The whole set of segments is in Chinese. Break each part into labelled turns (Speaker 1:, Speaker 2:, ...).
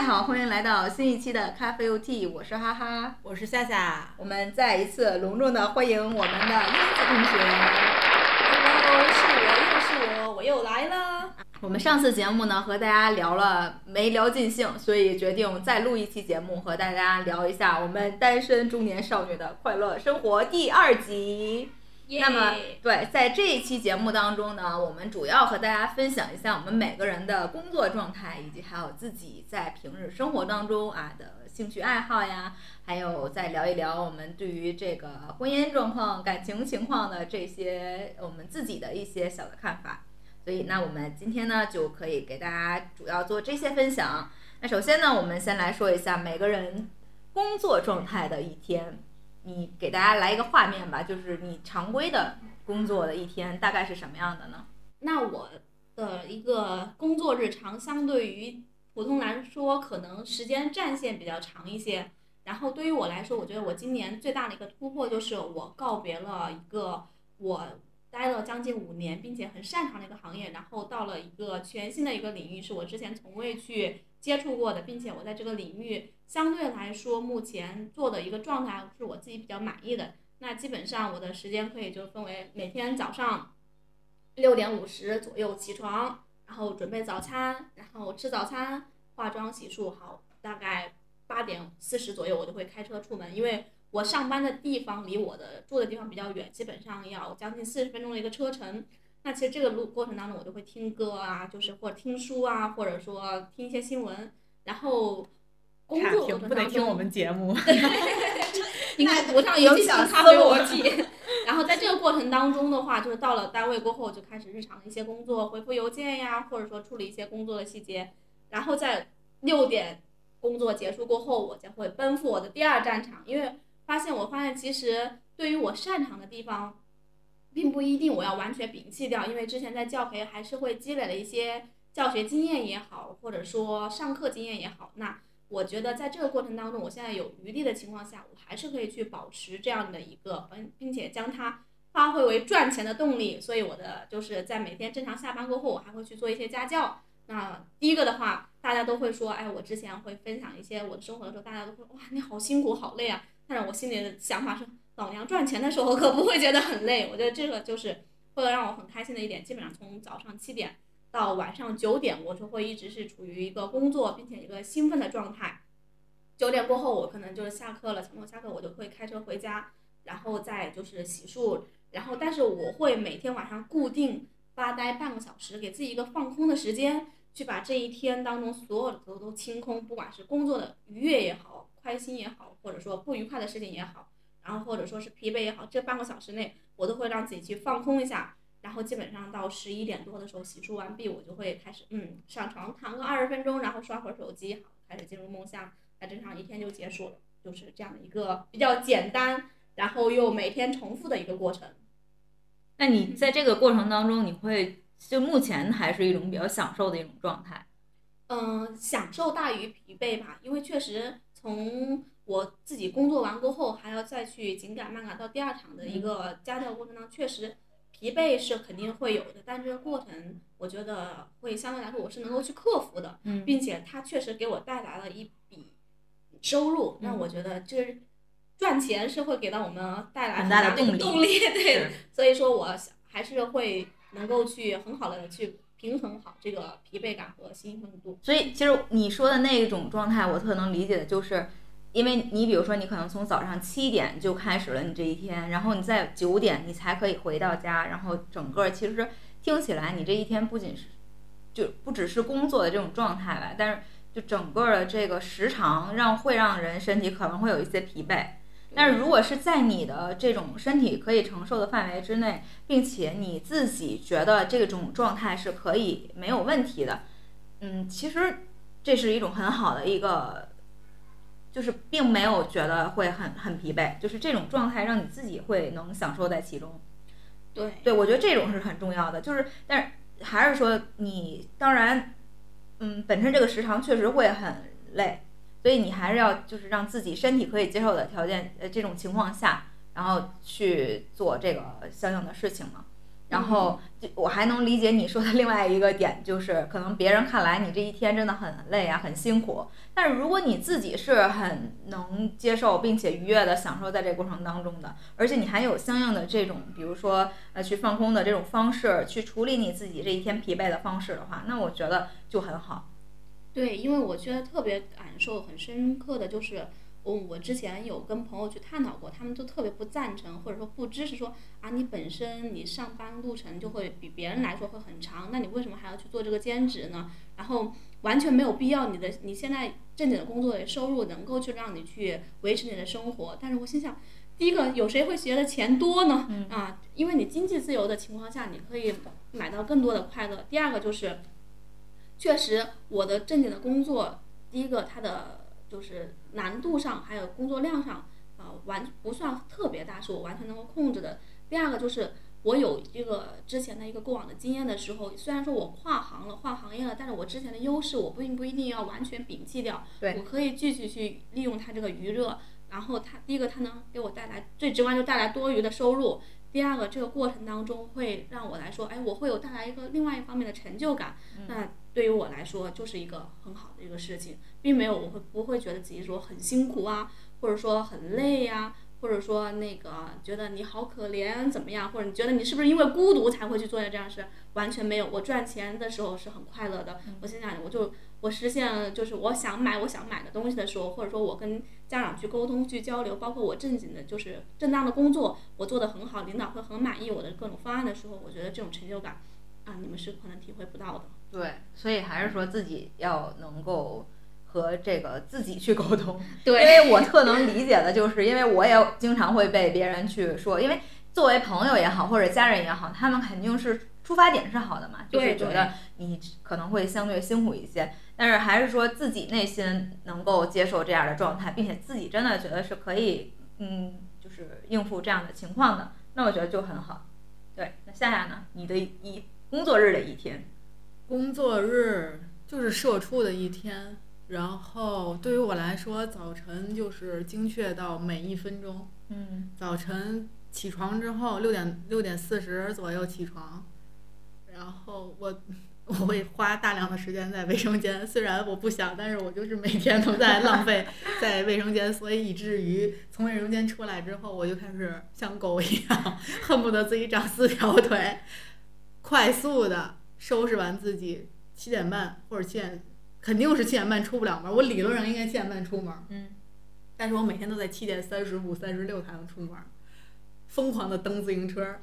Speaker 1: 大家好，欢迎来到新一期的咖啡 OT，我是哈哈，
Speaker 2: 我是夏夏，
Speaker 1: 我们再一次隆重的欢迎我们的英子同学。
Speaker 2: Hello，是我又是我，我又来了。
Speaker 1: 我们上次节目呢和大家聊了没聊尽兴，所以决定再录一期节目和大家聊一下我们单身中年少女的快乐生活第二集。那么，对，在这一期节目当中呢，我们主要和大家分享一下我们每个人的工作状态，以及还有自己在平日生活当中啊的兴趣爱好呀，还有再聊一聊我们对于这个婚姻状况、感情情况的这些我们自己的一些小的看法。所以，那我们今天呢就可以给大家主要做这些分享。那首先呢，我们先来说一下每个人工作状态的一天。你给大家来一个画面吧，就是你常规的工作的一天大概是什么样的呢？
Speaker 2: 那我的一个工作日常相对于普通来说，可能时间战线比较长一些。然后对于我来说，我觉得我今年最大的一个突破就是我告别了一个我待了将近五年并且很擅长的一个行业，然后到了一个全新的一个领域，是我之前从未去接触过的，并且我在这个领域。相对来说，目前做的一个状态是我自己比较满意的。那基本上我的时间可以就分为每天早上六点五十左右起床，然后准备早餐，然后吃早餐，化妆洗漱好，大概八点四十左右我就会开车出门，因为我上班的地方离我的住的地方比较远，基本上要将近四十分钟的一个车程。那其实这个路过程当中，我就会听歌啊，就是或者听书啊，或者说听一些新闻，然后。工作过程
Speaker 1: 不能听我们节目，
Speaker 2: 应该不上有小咖啡逻辑。然后在这个过程当中的话，就是到了单位过后，就开始日常的一些工作，回复邮件呀，或者说处理一些工作的细节。然后在六点工作结束过后，我将会奔赴我的第二战场，因为发现我发现其实对于我擅长的地方，并不一定我要完全摒弃掉，因为之前在教培还是会积累了一些教学经验也好，或者说上课经验也好，那。我觉得在这个过程当中，我现在有余力的情况下，我还是可以去保持这样的一个，并并且将它发挥为赚钱的动力。所以我的就是在每天正常下班过后，我还会去做一些家教。那第一个的话，大家都会说，哎，我之前会分享一些我的生活的时候，大家都会哇，你好辛苦，好累啊。但是我心里的想法是，老娘赚钱的时候可不会觉得很累。我觉得这个就是会让我很开心的一点。基本上从早上七点。到晚上九点，我就会一直是处于一个工作并且一个兴奋的状态。九点过后，我可能就是下课了，从我下课我就会开车回家，然后再就是洗漱，然后但是我会每天晚上固定发呆半个小时，给自己一个放空的时间，去把这一天当中所有的都都清空，不管是工作的愉悦也好，开心也好，或者说不愉快的事情也好，然后或者说是疲惫也好，这半个小时内我都会让自己去放空一下。然后基本上到十一点多的时候洗漱完毕，我就会开始嗯上床躺个二十分钟，然后刷会儿手机，好开始进入梦乡，那正常一天就结束了，就是这样的一个比较简单，然后又每天重复的一个过程。
Speaker 1: 那你在这个过程当中，你会就目前还是一种比较享受的一种状态？
Speaker 2: 嗯，享受大于疲惫吧，因为确实从我自己工作完过后，还要再去紧赶慢赶到第二场的一个家教过程当中，确实。疲惫是肯定会有的，但这个过程我觉得会相对来说我是能够去克服的，并且它确实给我带来了一笔收入，那我觉得这赚钱是会给到我们带来
Speaker 1: 很大的动力，
Speaker 2: 动力对，所以说我还是会能够去很好的去平衡好这个疲惫感和兴奋度。
Speaker 1: 所以其实你说的那一种状态，我特能理解的就是。因为你比如说，你可能从早上七点就开始了你这一天，然后你在九点你才可以回到家，然后整个其实听起来你这一天不仅是就不只是工作的这种状态吧，但是就整个的这个时长让会让人身体可能会有一些疲惫。但是如果是在你的这种身体可以承受的范围之内，并且你自己觉得这种状态是可以没有问题的，嗯，其实这是一种很好的一个。就是并没有觉得会很很疲惫，就是这种状态让你自己会能享受在其中。
Speaker 2: 对，
Speaker 1: 对我觉得这种是很重要的。就是，但是还是说你当然，嗯，本身这个时长确实会很累，所以你还是要就是让自己身体可以接受的条件，呃，这种情况下，然后去做这个相应的事情嘛。然后就我还能理解你说的另外一个点，就是可能别人看来你这一天真的很累啊，很辛苦。但是如果你自己是很能接受并且愉悦的享受在这个过程当中的，而且你还有相应的这种，比如说呃去放空的这种方式，去处理你自己这一天疲惫的方式的话，那我觉得就很好。
Speaker 2: 对，因为我觉得特别感受很深刻的就是。我我之前有跟朋友去探讨过，他们就特别不赞成或者说不支持说啊，你本身你上班路程就会比别人来说会很长，那你为什么还要去做这个兼职呢？然后完全没有必要，你的你现在正经的工作的收入能够去让你去维持你的生活。但是我心想，第一个有谁会觉得钱多呢？啊，因为你经济自由的情况下，你可以买到更多的快乐。第二个就是，确实我的正经的工作，第一个它的。就是难度上还有工作量上，啊，完不算特别大，是我完全能够控制的。第二个就是我有这个之前的一个过往的经验的时候，虽然说我跨行了、跨行业了，但是我之前的优势我并不一定要完全摒弃掉，我可以继续去利用它这个余热。然后它第一个它能给我带来最直观就带来多余的收入，第二个这个过程当中会让我来说，哎，我会有带来一个另外一方面的成就感。那对于我来说就是一个很好的一个事情。并没有，我会不会觉得自己说很辛苦啊，或者说很累呀，或者说那个觉得你好可怜怎么样，或者你觉得你是不是因为孤独才会去做这样事？完全没有，我赚钱的时候是很快乐的。我现在我就我实现就是我想买我想买的东西的时候，或者说我跟家长去沟通去交流，包括我正经的就是正当的工作，我做的很好，领导会很满意我的各种方案的时候，我觉得这种成就感啊，你们是可能体会不到的。
Speaker 1: 对，所以还是说自己要能够。和这个自己去沟通，
Speaker 2: 对，
Speaker 1: 因为我特能理解的，就是因为我也经常会被别人去说，因为作为朋友也好，或者家人也好，他们肯定是出发点是好的嘛，就是觉得你可能会相对辛苦一些，但是还是说自己内心能够接受这样的状态，并且自己真的觉得是可以，嗯，就是应付这样的情况的，那我觉得就很好。对，那夏夏呢？你的一工作日的一天，
Speaker 3: 工作日就是社畜的一天。然后对于我来说，早晨就是精确到每一分钟。
Speaker 1: 嗯。
Speaker 3: 早晨起床之后，六点六点四十左右起床，然后我 我会花大量的时间在卫生间。虽然我不想，但是我就是每天都在浪费 在卫生间，所以以至于从卫生间出来之后，我就开始像狗一样，恨不得自己长四条腿，快速的收拾完自己，七点半或者七点。肯定是七点半出不了门，我理论上应该七点半出门，
Speaker 1: 嗯，
Speaker 3: 但是我每天都在七点三十五、三十六才能出门，疯狂的蹬自行车，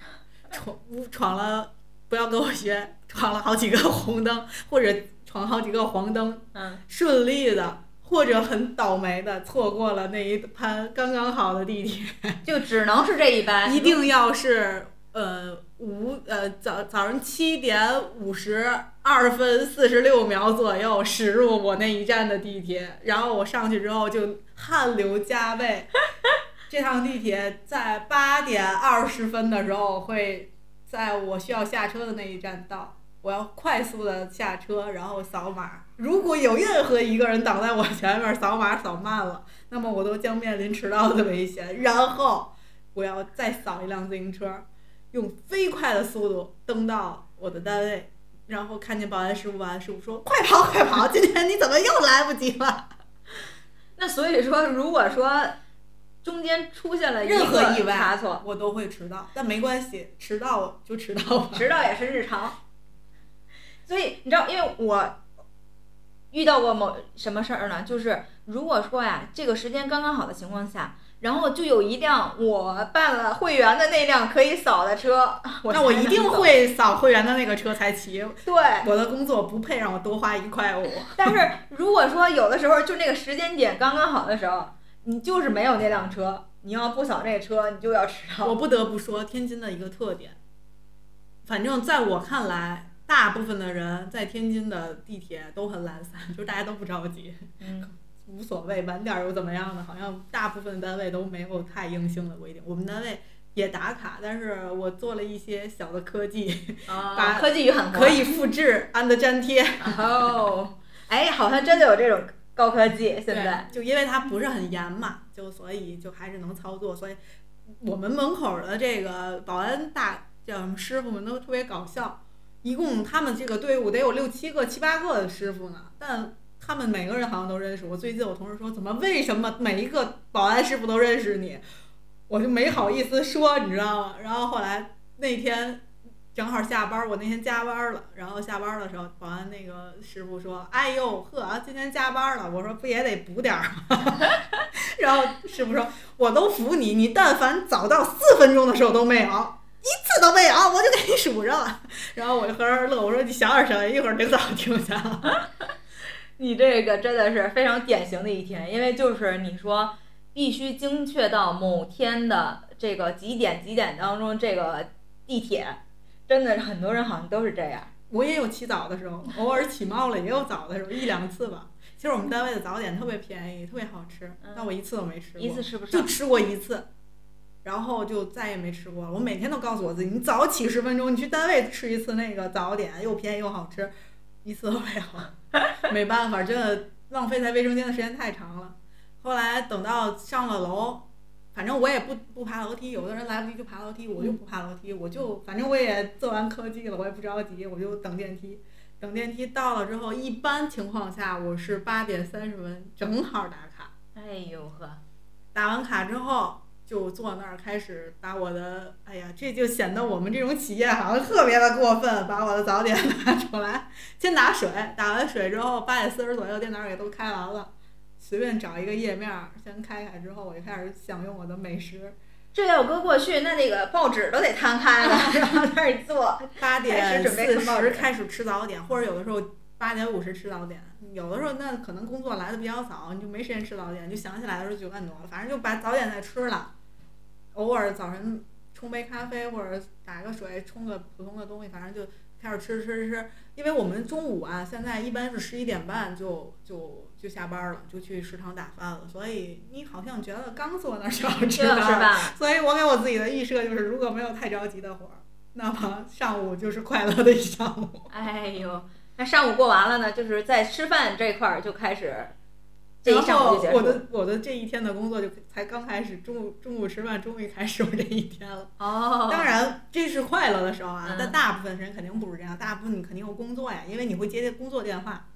Speaker 3: 闯闯了，不要跟我学，闯了好几个红灯，或者闯好几个黄灯，
Speaker 1: 嗯，
Speaker 3: 顺利的或者很倒霉的错过了那一班刚刚好的地铁，
Speaker 1: 就只能是这一班，
Speaker 3: 一定要是。呃，五呃早早上七点五十二分四十六秒左右驶入我那一站的地铁，然后我上去之后就汗流浃背。这趟地铁在八点二十分的时候会在我需要下车的那一站到，我要快速的下车，然后扫码。如果有任何一个人挡在我前面，扫码扫慢了，那么我都将面临迟到的危险。然后我要再扫一辆自行车。用飞快的速度登到我的单位，然后看见保安师傅，保安师傅说：“快跑，快跑！今天你怎么又来不及了？”
Speaker 1: 那所以说，如果说中间出现了
Speaker 3: 任何意外
Speaker 1: 差错，
Speaker 3: 我都会迟到。但没关系，迟到就迟到吧，
Speaker 1: 迟到也是日常。所以你知道，因为我遇到过某什么事儿呢？就是如果说呀，这个时间刚刚好的情况下。然后就有一辆我办了会员的那辆可以扫的车，
Speaker 3: 那我一定会扫会员的那个车才骑。
Speaker 1: 对，
Speaker 3: 我的工作不配让我多花一块五。
Speaker 1: 但是如果说有的时候就那个时间点刚刚好的时候，你就是没有那辆车，你要不扫那车，你就要迟到。
Speaker 3: 我不得不说，天津的一个特点，反正在我看来，大部分的人在天津的地铁都很懒散，就是大家都不着急。
Speaker 1: 嗯。
Speaker 3: 无所谓，晚点又怎么样呢？好像大部分单位都没有太硬性的规定。我们单位也打卡，但是我做了一些小的科技，把
Speaker 1: 科技与很
Speaker 3: 可以复制，安的粘贴。
Speaker 1: 哦，哎，好像真的有这种高科技。现在
Speaker 3: 就因为它不是很严嘛，就所以就还是能操作。所以我们门口的这个保安大叫什么师傅们都特别搞笑，一共他们这个队伍得有六七个、七八个的师傅呢，但他们每个人好像都认识我。最近我同事说，怎么为什么每一个保安师傅都认识你？我就没好意思说，你知道吗？然后后来那天正好下班，我那天加班了，然后下班的时候，保安那个师傅说：“哎呦呵，今天加班了。”我说：“不也得补点儿吗？” 然后师傅说：“我都服你，你但凡早到四分钟的时候都没有，一次都没有，我就给你数上了。”然后我就呵呵乐，我说：“你小点声，一会儿领导听见了。”
Speaker 1: 你这个真的是非常典型的一天，因为就是你说必须精确到某天的这个几点几点当中，这个地铁真的很多人好像都是这样。
Speaker 3: 我也有起早的时候，偶尔起冒了也有早的时候，一两次吧。其实我们单位的早点特别便宜，特别好吃，但我一次都没吃过，
Speaker 1: 一次吃不
Speaker 3: 就。吃过一次，然后就再也没吃过了。我每天都告诉我自己，你早起十分钟，你去单位吃一次那个早点，又便宜又好吃，一次都没有。没办法，真的浪费在卫生间的时间太长了。后来等到上了楼，反正我也不不爬楼梯，有的人来不及就爬楼梯，我就不爬楼梯，我就反正我也做完科技了，我也不着急，我就等电梯。等电梯到了之后，一般情况下我是八点三十分正好打卡。
Speaker 1: 哎呦呵，
Speaker 3: 打完卡之后，就坐那儿开始把我的，哎呀，这就显得我们这种企业好像特别的过分，把我的早点拿出来，先打水，打完水之后，八点四十左右电脑也都开完了，随便找一个页面儿先开开之后，我就开始享用我的美食。
Speaker 1: 这要搁过去，那那个报纸都得摊开了，然后在那儿坐。
Speaker 3: 八点四
Speaker 1: 看报纸
Speaker 3: 十开始吃早点，或者有的时候八点五十吃早点，有的时候那可能工作来的比较早，你就没时间吃早点，就想起来的时候九点多了，反正就把早点再吃了。偶尔早晨冲杯咖啡或者打个水，冲个普通的东西，反正就开始吃吃吃。因为我们中午啊，现在一般是十一点半就就就下班了，就去食堂打饭了，所以你好像觉得刚坐那儿就要吃饭所以我给我自己的预设就是，如果没有太着急的活儿，那么上午就是快乐的一上午。
Speaker 1: 哎呦，那上午过完了呢，就是在吃饭这块儿就开始，这一
Speaker 3: 然
Speaker 1: 上午
Speaker 3: 后我
Speaker 1: 就结束了。
Speaker 3: 的我的这一天的工作就才刚开始，中午中午吃饭终于开始我这一天了。
Speaker 1: 哦，
Speaker 3: 当然这是快乐的时候啊
Speaker 1: 嗯，
Speaker 3: 但大部分人肯定不是这样，大部分你肯定有工作呀，因为你会接工作电话。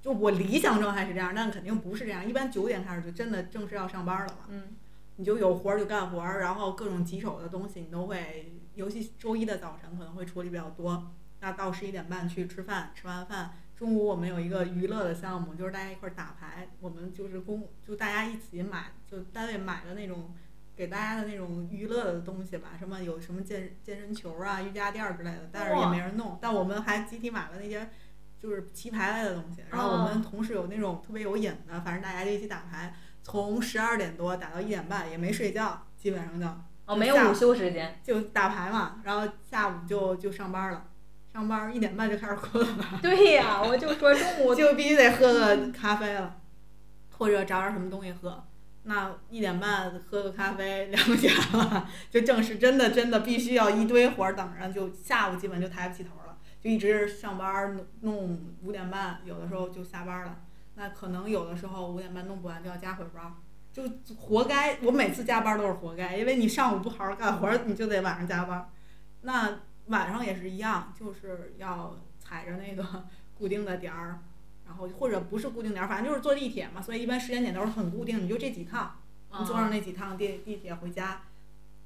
Speaker 3: 就我理想状态是这样，但肯定不是这样。一般九点开始就真的正式要上班了嘛。
Speaker 1: 嗯，
Speaker 3: 你就有活儿就干活儿，然后各种棘手的东西你都会，尤其周一的早晨可能会处理比较多。那到十一点半去吃饭，吃完饭中午我们有一个娱乐的项目，就是大家一块儿打牌。我们就是公，就大家一起买，就单位买的那种给大家的那种娱乐的东西吧，什么有什么健健身球啊、瑜伽垫儿之类的，但是也没人弄。但我们还集体买了那些就是棋牌类的东西，然后我们同事有那种特别有瘾的，反正大家就一起打牌。从十二点多打到一点半，也没睡觉，基本上就
Speaker 1: 哦，没有午休时间。
Speaker 3: 就打牌嘛，然后下午就就上班了，上班一点半就开始困了，
Speaker 1: 对呀，我就说中午
Speaker 3: 就必须得喝个咖啡了，或者找点什么东西喝。那一点半喝个咖啡，两点了，就正式真的真的必须要一堆活儿等着，就下午基本就抬不起头了，就一直上班弄弄五点半，有的时候就下班了。那可能有的时候五点半弄不完就要加会班，就活该。我每次加班都是活该，因为你上午不好好干活，你就得晚上加班。那晚上也是一样，就是要踩着那个 固定的点儿，然后或者不是固定点儿，反正就是坐地铁嘛，所以一般时间点都是很固定，你就这几趟，你坐上那几趟地地铁回家。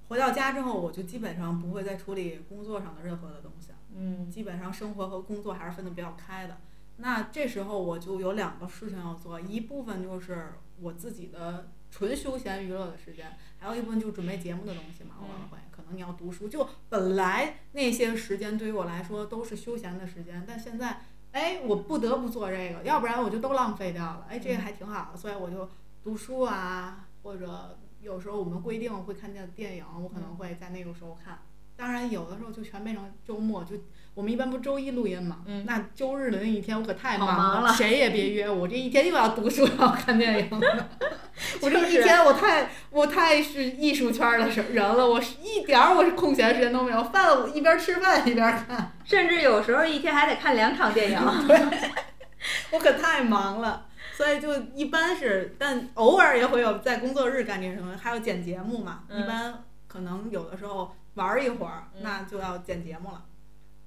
Speaker 3: 回到家之后，我就基本上不会再处理工作上的任何的东西了。
Speaker 1: 嗯
Speaker 3: 基本上生活和工作还是分得比较开的。那这时候我就有两个事情要做，一部分就是我自己的纯休闲娱乐的时间，还有一部分就是准备节目的东西嘛，偶尔会，可能你要读书。就本来那些时间对于我来说都是休闲的时间，但现在，哎，我不得不做这个，要不然我就都浪费掉了。哎，这个还挺好的，所以我就读书啊，或者有时候我们规定会看见电影，我可能会在那个时候看。当然，有的时候就全变成周末，就我们一般不周一录音嘛，
Speaker 1: 嗯
Speaker 3: 那周日的那一天我可太
Speaker 1: 好
Speaker 3: 忙
Speaker 1: 忙了
Speaker 3: 谁也别约我，这一天又要读书又要看电影了。我这一天我太我太是艺术圈儿的人了，我是一点儿我是空闲时间都没有，饭我一边吃饭一边看，
Speaker 1: 甚至有时候一天还得看两场电影。
Speaker 3: 我可太忙了。所以就一般是，但偶尔也会有在工作日干点什么，还有剪节目嘛。
Speaker 1: 嗯
Speaker 3: 一般可能有的时候玩一会儿，
Speaker 1: 嗯
Speaker 3: 那就要剪节目了。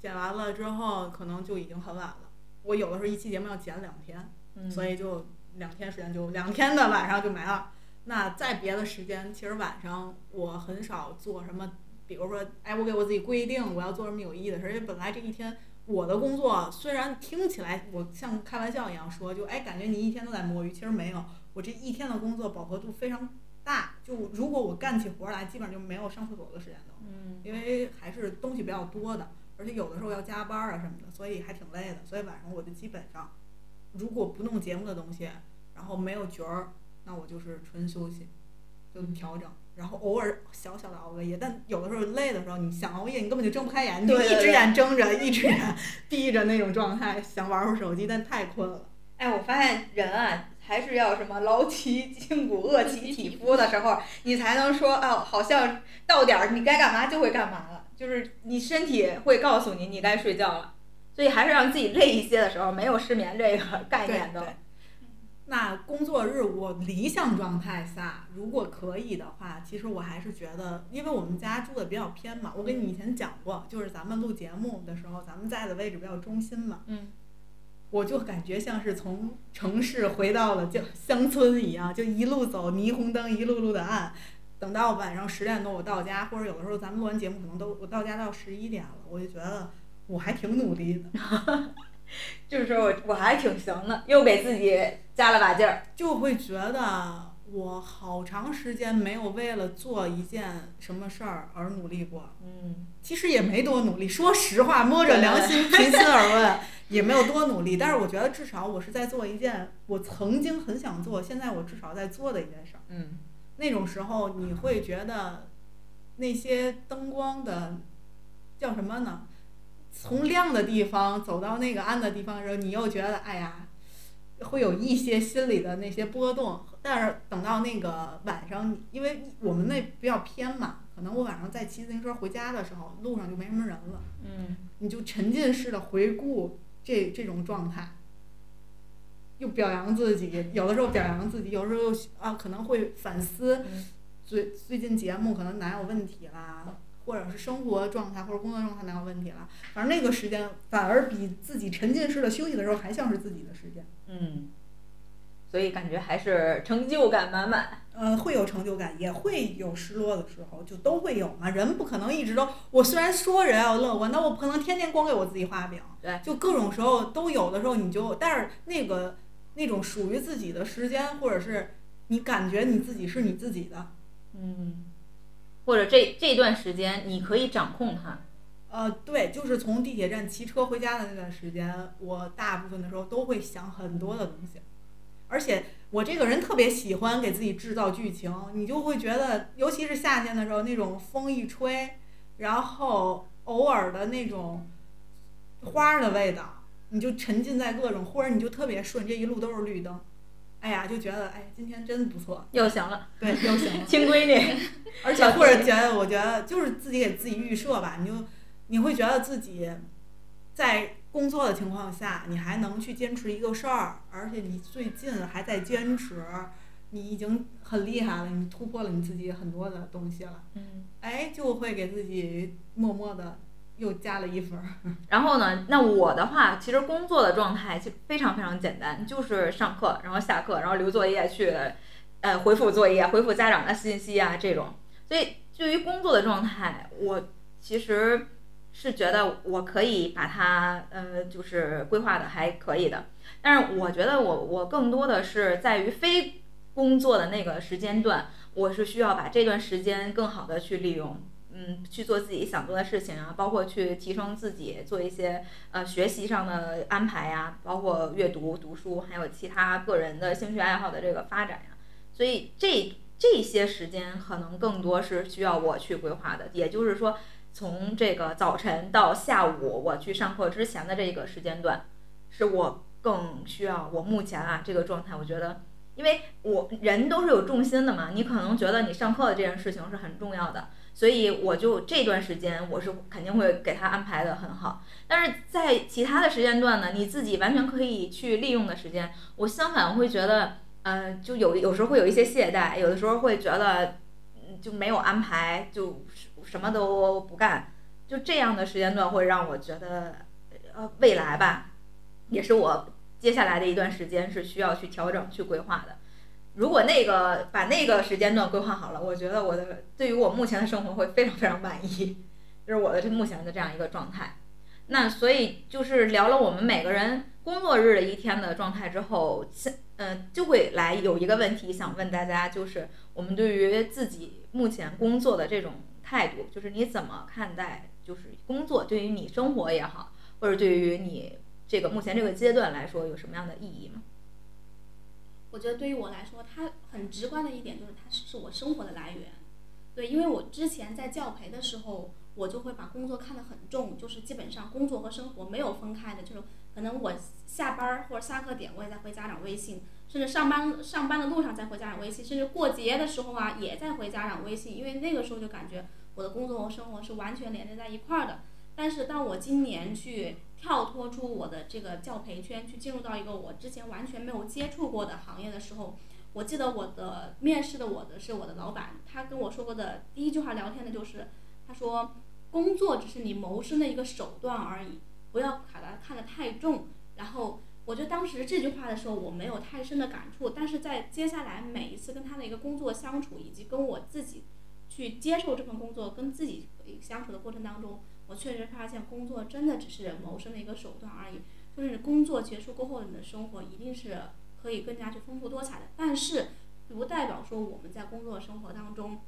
Speaker 3: 剪完了之后，可能就已经很晚了。我有的时候一期节目要剪两天，
Speaker 1: 嗯
Speaker 3: 所以就两天时间就两天的晚上就没了。那在别的时间，其实晚上我很少做什么，比如说，哎，我给我自己规定我要做什么有意义的事儿，因为本来这一天我的工作虽然听起来我像开玩笑一样说，就哎感觉你一天都在摸鱼，其实没有，我这一天的工作饱和度非常大。就如果我干起活来，基本上就没有上厕所的时间都，
Speaker 1: 嗯
Speaker 3: 因为还是东西比较多的，而且有的时候要加班啊什么的，所以还挺累的。所以晚上我就基本上，如果不弄节目的东西，然后没有角儿，那我就是纯休息，就调整。然后偶尔小小的熬个夜，但有的时候累的时候，你想熬夜，你根本就睁不开眼，你就一只眼睁着，一只眼闭着那种状态，想玩会儿手机，但太困了。
Speaker 1: 哎，我发现人啊，还是要什么劳其筋骨，饿其体肤的时候，你才能说哦，好像到点儿你该干嘛就会干嘛了，就是你身体会告诉你你该睡觉了。所以还是让自己累一些的时候，没有失眠这个概念的。
Speaker 3: 那工作日我理想状态下，如果可以的话，其实我还是觉得，因为我们家住的比较偏嘛，我跟你以前讲过，就是咱们录节目的时候，咱们在的位置比较中心嘛，
Speaker 1: 嗯，
Speaker 3: 我就感觉像是从城市回到了乡乡村一样，就一路走霓虹灯一路路的暗，等到晚上十点多我到家，或者有的时候咱们录完节目可能都我到家到十一点了，我就觉得我还挺努力的。
Speaker 1: 就是说我我还挺行的，又给自己加了把劲儿。
Speaker 3: 就会觉得我好长时间没有为了做一件什么事儿而努力过。
Speaker 1: 嗯
Speaker 3: 其实也没多努力，说实话，摸着良心，平心而 问，也没有多努力。但是我觉得至少我是在做一件我曾经很想做，现在我至少在做的一件事儿。
Speaker 1: 嗯
Speaker 3: 那种时候，你会觉得那些灯光的叫什么呢？从亮的地方走到那个暗的地方的时候，你又觉得哎呀，会有一些心里的那些波动。但是等到那个晚上，因为我们那比较偏嘛，可能我晚上在骑自行车回家的时候，路上就没什么人了，
Speaker 1: 嗯
Speaker 3: 你就沉浸式的回顾这这种状态。又表扬自己，有的时候表扬自己，有时候又啊可能会反思，
Speaker 1: 嗯
Speaker 3: 最最近节目可能哪有问题啦，或者是生活状态或者工作状态哪有问题啦，反正那个时间反而比自己沉浸式的休息的时候还像是自己的时间，
Speaker 1: 嗯，所以感觉还是成就感满满。
Speaker 3: 呃，会有成就感，也会有失落的时候，就都会有嘛。人不可能一直都，我虽然说人要乐观，但我不可能天天光给我自己画饼，
Speaker 1: 对，
Speaker 3: 就各种时候都有的时候你就，但是那个那种属于自己的时间，或者是你感觉你自己是你自己的，
Speaker 1: 嗯，或者这这段时间你可以掌控它。
Speaker 3: 呃，对，就是从地铁站骑车回家的那段时间，我大部分的时候都会想很多的东西，而且我这个人特别喜欢给自己制造剧情，你就会觉得，尤其是夏天的时候，那种风一吹，然后偶尔的那种花儿的味道，你就沉浸在各种，或者你就特别顺，这一路都是绿灯，哎呀，就觉得哎，今天真不错，
Speaker 1: 又行了，
Speaker 3: 对，又行了。
Speaker 1: 亲闺女。
Speaker 3: 而且或者觉得，我觉得就是自己给自己预设吧，你就你会觉得自己在工作的情况下，你还能去坚持一个事儿，而且你最近还在坚持，你已经很厉害了，你突破了你自己很多的东西了，
Speaker 1: 嗯。
Speaker 3: 哎，就会给自己默默的又加了一分儿。
Speaker 1: 然后呢，那我的话，其实工作的状态就非常非常简单，就是上课，然后下课，然后留作业去，呃，回复作业，回复家长的信息啊这种。所以对于工作的状态，我其实是觉得我可以把它，呃，就是规划的还可以的。但是我觉得我我更多的是在于非工作的那个时间段，我是需要把这段时间更好的去利用。嗯，去做自己想做的事情啊，包括去提升自己，做一些呃学习上的安排呀、包括阅读、读书，还有其他个人的兴趣爱好的这个发展呀、所以这这些时间可能更多是需要我去规划的。也就是说，从这个早晨到下午我去上课之前的这个时间段，是我更需要。我目前啊这个状态，我觉得。因为我人都是有重心的嘛，你可能觉得你上课的这件事情是很重要的，所以我就这段时间我是肯定会给他安排的很好。但是在其他的时间段呢，你自己完全可以去利用的时间，我相反会觉得，呃，就有有时候会有一些懈怠，有的时候会觉得，就没有安排，就什么都不干，就这样的时间段会让我觉得，呃，未来吧，也是我接下来的一段时间是需要去调整、去规划的。如果那个把那个时间段规划好了，我觉得我的对于我目前的生活会非常非常满意，这是我的这目前的这样一个状态。那所以就是聊了我们每个人工作日的一天的状态之后，现呃就会来有一个问题想问大家，就是我们对于自己目前工作的这种态度，就是你怎么看待，就是工作对于你生活也好，或者对于你这个目前这个阶段来说有什么样的意义吗？
Speaker 2: 我觉得对于我来说，它很直观的一点就是它是我生活的来源。对，因为我之前在教培的时候。我就会把工作看得很重，就是基本上工作和生活没有分开的，就是可能我下班儿或者下课点我也在回家长微信，甚至上班上班的路上在回家长微信，甚至过节的时候啊也在回家长微信，因为那个时候就感觉我的工作和生活是完全连接在一块儿的。但是当我今年去跳脱出我的这个教培圈，去进入到一个我之前完全没有接触过的行业的时候，我记得我的面试的我的是我的老板，他跟我说过的第一句话聊天的就是，他说。工作只是你谋生的一个手段而已，不要把它看得太重。然后，我觉得当时这句话的时候，我没有太深的感触。但是在接下来每一次跟他的一个工作相处，以及跟我自己去接受这份工作、跟自己相处的过程当中，我确实发现工作真的只是谋生的一个手段而已。就是工作结束过后，你的生活一定是可以更加去丰富多彩的。但是，不代表说我们在工作生活当中。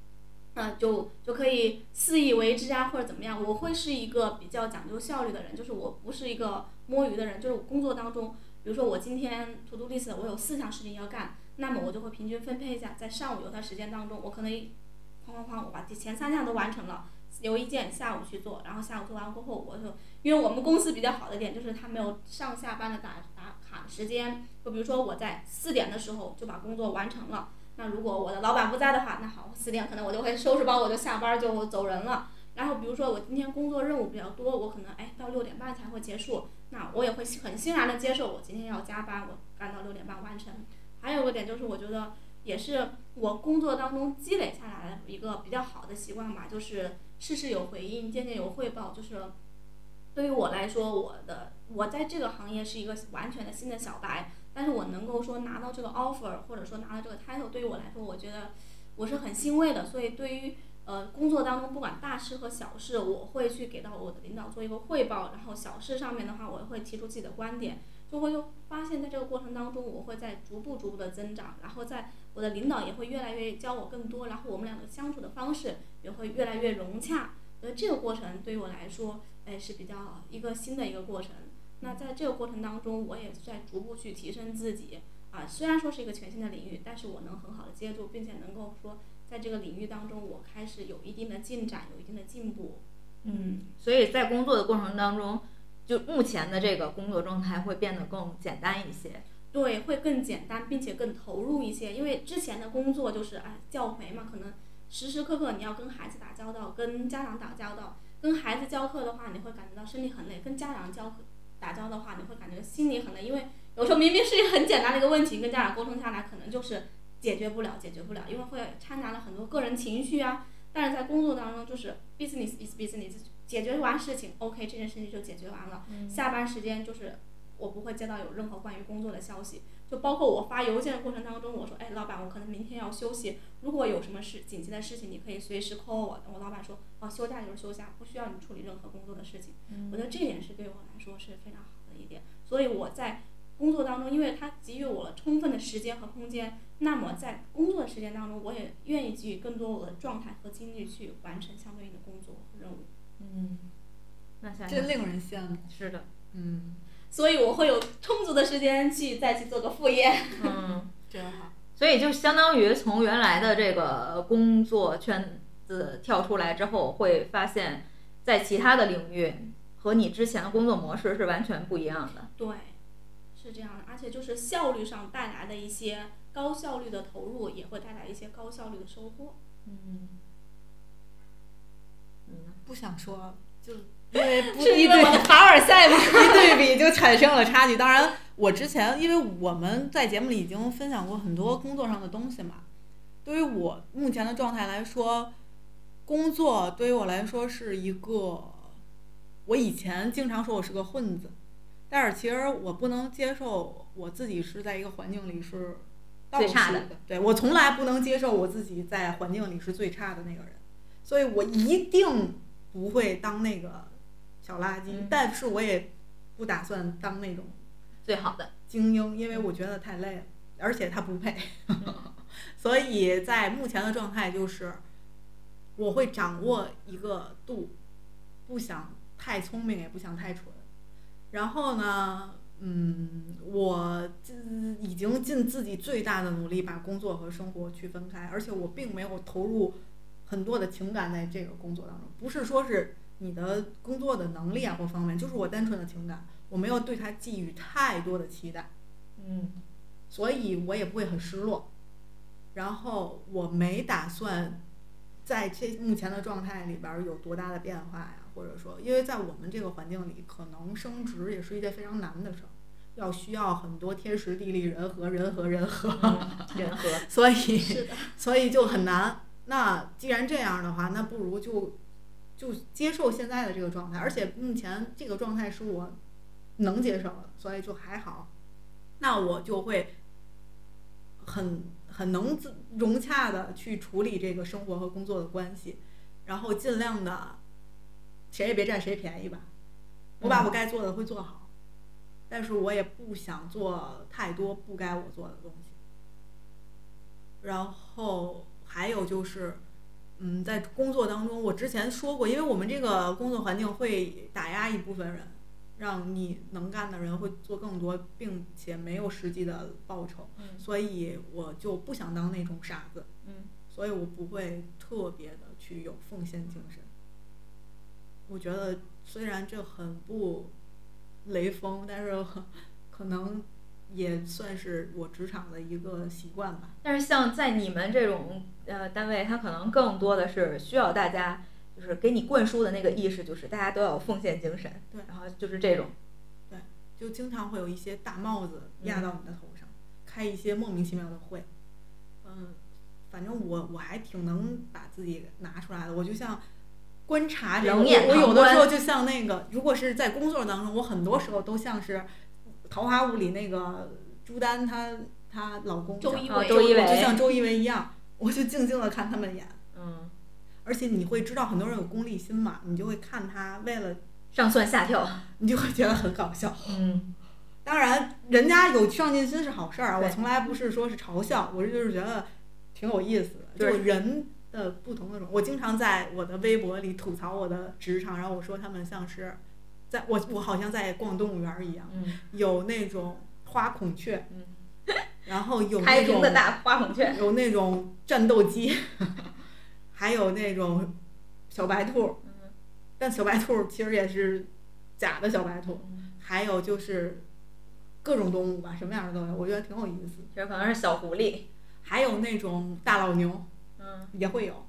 Speaker 2: 嗯，就就可以肆意为之啊，或者怎么样？我会是一个比较讲究效率的人，就是我不是一个摸鱼的人。就是我工作当中，比如说我今天 to do list 我有四项事情要干，那么我就会平均分配一下，在上午有段时间当中，我可能哐哐哐，我把前三项都完成了，留一件下午去做，然后下午做完过后，我就因为我们公司比较好的点就是它没有上下班的打打卡的时间，就比如说我在四点的时候就把工作完成了。那如果我的老板不在的话，那好，四点可能我就会收拾包，我就下班就走人了。然后比如说我今天工作任务比较多，我可能哎到六点半才会结束，那我也会很欣然的接受我今天要加班，我干到六点半完成。还有个点就是我觉得也是我工作当中积累下来的一个比较好的习惯吧，就是事事有回应，件件有汇报。就是对于我来说，我的我在这个行业是一个完全的新的小白。但是我能够说拿到这个 offer，或者说拿到这个 title，对于我来说，我觉得我是很欣慰的。所以对于呃工作当中不管大事和小事，我会去给到我的领导做一个汇报。然后小事上面的话，我会提出自己的观点，就会就发现在这个过程当中，我会在逐步逐步的增长。然后在我的领导也会越来越教我更多，然后我们两个相处的方式也会越来越融洽。所以这个过程对于我来说，哎是比较一个新的一个过程。那在这个过程当中，我也在逐步去提升自己啊。虽然说是一个全新的领域，但是我能很好的接住，并且能够说在这个领域当中，我开始有一定的进展，有一定的进步。
Speaker 1: 嗯，所以在工作的过程当中，就目前的这个工作状态会变得更简单一些。
Speaker 2: 对，会更简单，并且更投入一些。因为之前的工作就是哎教培嘛，可能时时刻刻你要跟孩子打交道，跟家长打交道。跟孩子教课的话，你会感觉到身体很累；跟家长教课。打交道的话，你会感觉心里很累，因为有时候明明是一个很简单的一个问题，跟家长沟通下来，可能就是解决不了，解决不了，因为会掺杂了很多个人情绪啊。但是在工作当中，就是 business is business，解决完事情，OK，这件事情就解决完了。下班时间就是我不会接到有任何关于工作的消息。就包括我发邮件的过程当中，我说，哎，老板，我可能明天要休息，如果有什么事紧急的事情，你可以随时 call 我。我老板说，哦，休假就是休假，不需要你处理任何工作的事情。我觉得这点是对我来说是非常好的一点。所以我在工作当中，因为他给予我了充分的时间和空间，那么在工作的时间当中，我也愿意给予更多我的状态和精力去完成相对应的工作和任务。
Speaker 1: 嗯，那
Speaker 3: 真令人羡慕。
Speaker 1: 是的，
Speaker 3: 嗯。
Speaker 2: 所以我会有充足的时间去再去做个副业。
Speaker 1: 嗯，
Speaker 3: 真好。
Speaker 1: 所以就相当于从原来的这个工作圈子跳出来之后，会发现，在其他的领域和你之前的工作模式是完全不一样的。
Speaker 2: 对，是这样的。而且就是效率上带来的一些高效率的投入，也会带来一些高效率的收获。
Speaker 1: 嗯。
Speaker 3: 嗯，不想说，就。因为 不
Speaker 2: 是因为我的凡尔赛吗？
Speaker 3: 一对比就产生了差距。当然，我之前因为我们在节目里已经分享过很多工作上的东西嘛。对于我目前的状态来说，工作对于我来说是一个，我以前经常说我是个混子，但是其实我不能接受我自己是在一个环境里是倒
Speaker 1: 最差的，
Speaker 3: 对我从来不能接受我自己在环境里是最差的那个人，所以我一定不会当那个小垃圾，
Speaker 1: 嗯
Speaker 3: 但是我也不打算当那种
Speaker 1: 最好的，
Speaker 3: 精英，因为我觉得太累了，而且他不配。所以在目前的状态就是，我会掌握一个度，不想太聪明，也不想太蠢。然后呢，嗯，我尽已经尽自己最大的努力把工作和生活区分开，而且我并没有投入很多的情感在这个工作当中，不是说是你的工作的能力啊或方面，就是我单纯的情感，我没有对他寄予太多的期待。
Speaker 1: 嗯
Speaker 3: 所以我也不会很失落。然后我没打算在这目前的状态里边儿有多大的变化呀，或者说，因为在我们这个环境里，可能升职也是一件非常难的事儿，要需要很多天时地利人和，人和人和，
Speaker 1: 嗯，人和，
Speaker 3: 所以，所以就很难。那既然这样的话，那不如就就接受现在的这个状态，而且目前这个状态是我能接受的，所以就还好。那我就会很很能自融洽的去处理这个生活和工作的关系，然后尽量的谁也别占谁便宜吧。我把我该做的会做好，但是我也不想做太多不该我做的东西。然后还有就是，嗯，在工作当中，我之前说过，因为我们这个工作环境会打压一部分人，让你能干的人会做更多，并且没有实际的报酬，
Speaker 1: 嗯
Speaker 3: 所以我就不想当那种傻子，
Speaker 1: 嗯
Speaker 3: 所以我不会特别的去有奉献精神。我觉得虽然这很不雷锋，但是 可能也算是我职场的一个习惯吧。
Speaker 1: 但是像在你们这种呃单位，它可能更多的是需要大家就是给你灌输的那个意识，就是大家都要有奉献精神，
Speaker 3: 对
Speaker 1: 然后就是这种，对
Speaker 3: 就经常会有一些大帽子压到你的头上，开一些莫名其妙的会。嗯，反正我我还挺能把自己拿出来的。我就像观察这个，
Speaker 1: 冷眼
Speaker 3: 我我有的时候就像那个，如果是在工作当中，我很多时候都像是《桃花坞》里那个朱丹她她老公
Speaker 1: 啊
Speaker 2: 周一围，
Speaker 1: 周一围
Speaker 3: 就像周一围一样，我就静静的看他们演。
Speaker 1: 嗯，
Speaker 3: 而且你会知道很多人有功利心嘛，你就会看他为了，
Speaker 1: 上 蹿下跳，
Speaker 3: 你就会觉得很搞笑。
Speaker 1: 嗯
Speaker 3: 当然，人家有上进心是好事儿啊，我从来不是说是嘲笑，我就是觉得挺有意思的，就是人的不同的种。我经常在我的微博里吐槽我的职场，然后我说他们像是，在我我好像在逛动物园儿一样，
Speaker 1: 嗯
Speaker 3: 有那种花孔雀，
Speaker 1: 嗯，
Speaker 3: 然后有
Speaker 1: 开
Speaker 3: 那种
Speaker 1: 的大花孔雀，
Speaker 3: 有那种战斗机，还有那种小白兔，
Speaker 1: 嗯
Speaker 3: 但小白兔其实也是假的小白兔，
Speaker 1: 嗯，
Speaker 3: 还有就是各种动物吧，什么样的都有，我觉得挺有意思。
Speaker 1: 这可能是小狐狸，
Speaker 3: 还有那种大老牛
Speaker 1: 嗯，
Speaker 3: 也会有，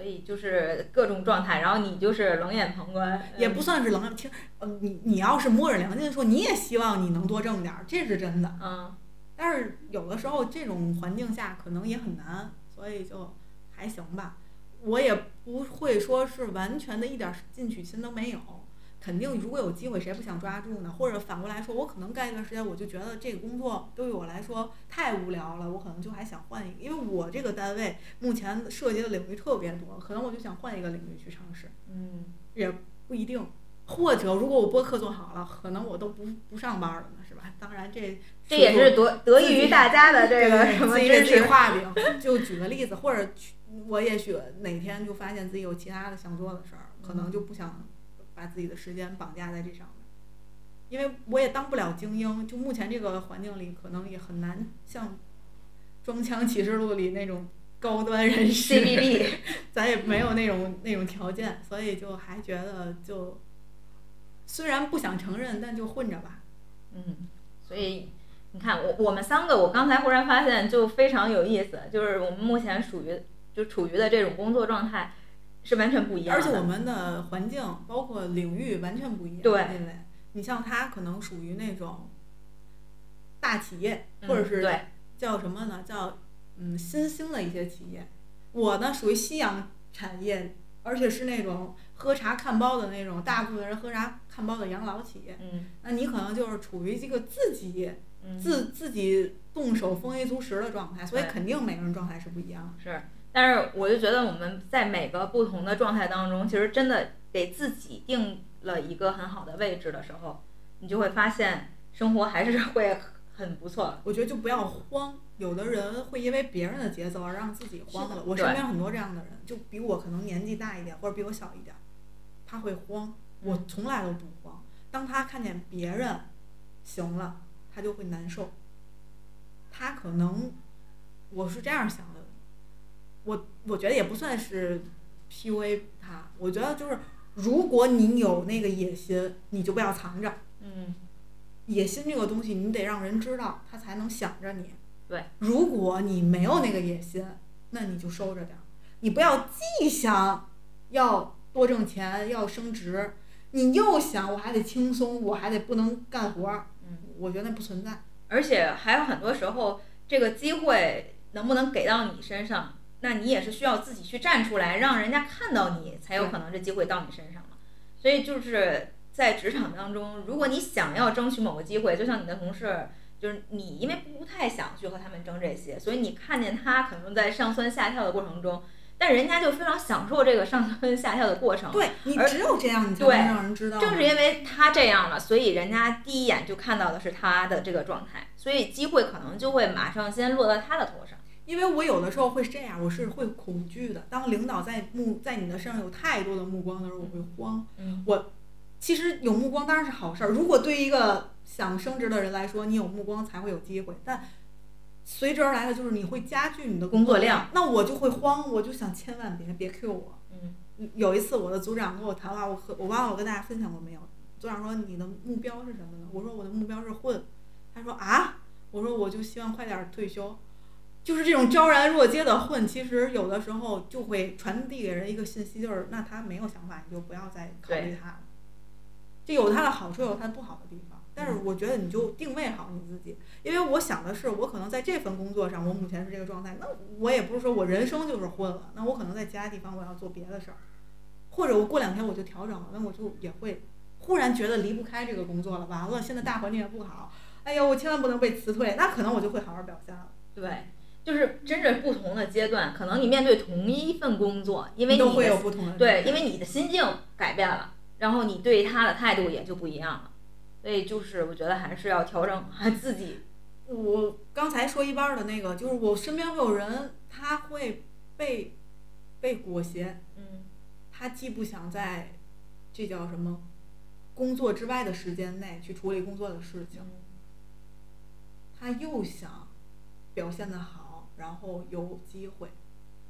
Speaker 1: 所以就是各种状态，然后你就是冷眼旁观，
Speaker 3: 也不算是冷眼。其实，呃，你你要是摸着良心说，你也希望你能多挣点儿，这是真的。
Speaker 1: 嗯，
Speaker 3: 但是有的时候这种环境下可能也很难，所以就还行吧。我也不会说是完全的一点进取心都没有，肯定如果有机会，谁不想抓住呢？或者反过来说，我可能干一段时间，我就觉得这个工作对于我来说太无聊了，我可能就还想换一个，因为我这个单位目前涉及的领域特别多，可能我就想换一个领域去尝试，
Speaker 1: 嗯，
Speaker 3: 也不一定。或者如果我播客做好了，可能我都不不上班了呢，是吧？当然这
Speaker 1: 这也是得得益于大家的这个什么
Speaker 3: 自己给自己，画饼。就举个例子，或者去我也许哪天就发现自己有其他的想做的事儿，可能就不想把自己的时间绑架在这上面，因为我也当不了精英。就目前这个环境里，可能也很难像《装腔启示录》里那种高端人士
Speaker 1: CBD，
Speaker 3: 咱也没有那种那种条件，所以就还觉得就虽然不想承认，但就混着吧。
Speaker 1: 嗯，所以你看，我我们三个，我刚才忽然发现就非常有意思，就是我们目前属于就处于的这种工作状态是完全不一样的。
Speaker 3: 而且我们的环境包括领域完全不一样。
Speaker 1: 对
Speaker 3: 因为你像他可能属于那种大企业，
Speaker 1: 嗯
Speaker 3: 或者是，叫什么呢？叫嗯新兴的一些企业。我呢属于夕阳产业，而且是那种喝茶看包的那种，大部分人喝茶看包的养老企业，
Speaker 1: 嗯
Speaker 3: 那你可能就是处于这个自己
Speaker 1: 嗯，
Speaker 3: 自自己动手丰衣足食的状态，所以肯定每个人状态是不一样的。
Speaker 1: 是，但是我就觉得我们在每个不同的状态当中，其实真的给自己定了一个很好的位置的时候，你就会发现生活还是会很不错。
Speaker 3: 我觉得就不要慌，有的人会因为别人的节奏而让自己慌了。我身边很多这样的人，就比我可能年纪大一点，或者比我小一点，他会慌，我
Speaker 1: 嗯
Speaker 3: 从来都不慌。当他看见别人行了，他就会难受。他可能，我是这样想的，我我觉得也不算是 PUA 他，我觉得就是如果你有那个野心，你就不要藏着。
Speaker 1: 嗯，
Speaker 3: 野心这个东西，你得让人知道，他才能想着你。
Speaker 1: 对，
Speaker 3: 如果你没有那个野心，那你就收着点儿。你不要既想要多挣钱，要升职，你又想我还得轻松，我还得不能干活儿。
Speaker 1: 嗯，
Speaker 3: 我觉得那不存在。
Speaker 1: 而且还有很多时候，这个机会能不能给到你身上，那你也是需要自己去站出来，让人家看到你，才有可能这机会到你身上嘛。所以就是在职场当中，如果你想要争取某个机会，就像你的同事，就是你因为不太想去和他们争这些，所以你看见他可能在上蹿下跳的过程中，但人家就非常享受这个上蹿下跳的过程。
Speaker 3: 对你
Speaker 1: 而
Speaker 3: 只有这样，你才
Speaker 1: 对
Speaker 3: 能让人知道。
Speaker 1: 正是因为他这样了，所以人家第一眼就看到的是他的这个状态，所以机会可能就会马上先落到他的头上。
Speaker 3: 因为我有的时候会是这样，我是会恐惧的。当领导在目在你的身上有太多的目光的时候，我会慌。
Speaker 1: 嗯，
Speaker 3: 其实有目光当然是好事儿。如果对于一个想升职的人来说，你有目光才会有机会，但随之而来的就是你会加剧你的
Speaker 1: 工作
Speaker 3: 量
Speaker 1: 量。
Speaker 3: 那我就会慌，我就想千万别别 Q 我。
Speaker 1: 嗯，
Speaker 3: 有一次我的组长跟我谈话，我和我忘了我跟大家分享过没有？组长说你的目标是什么呢？我说我的目标是混。他说啊，我说我就希望快点儿退休。就是这种昭然若揭的混，其实有的时候就会传递给人一个信息，就是那他没有想法，你就不要再考虑他了。这有他的好处，有它不好的地方。但是我觉得你就定位好你自己，因为我想的是，我可能在这份工作上，我目前是这个状态，那我也不是说我人生就是混了，那我可能在其他地方我要做别的事儿，或者我过两天我就调整了，那我就也会忽然觉得离不开这个工作了，完了现在大环境也不好，哎呀，我千万不能被辞退，那可能我就会好好表现了。
Speaker 1: 对，就是真正不同的阶段，可能你面对同一份工作，因为你
Speaker 3: 都会有不同的
Speaker 1: 对，因为你的心境改变了，然后你对他的态度也就不一样了。所以就是我觉得还是要调整好 自己。
Speaker 3: 我刚才说一半的那个，就是我身边会有人，他会被被裹挟，
Speaker 1: 嗯
Speaker 3: 他既不想在这叫什么工作之外的时间内去处理工作的事情，他又想表现的好，然后有机会，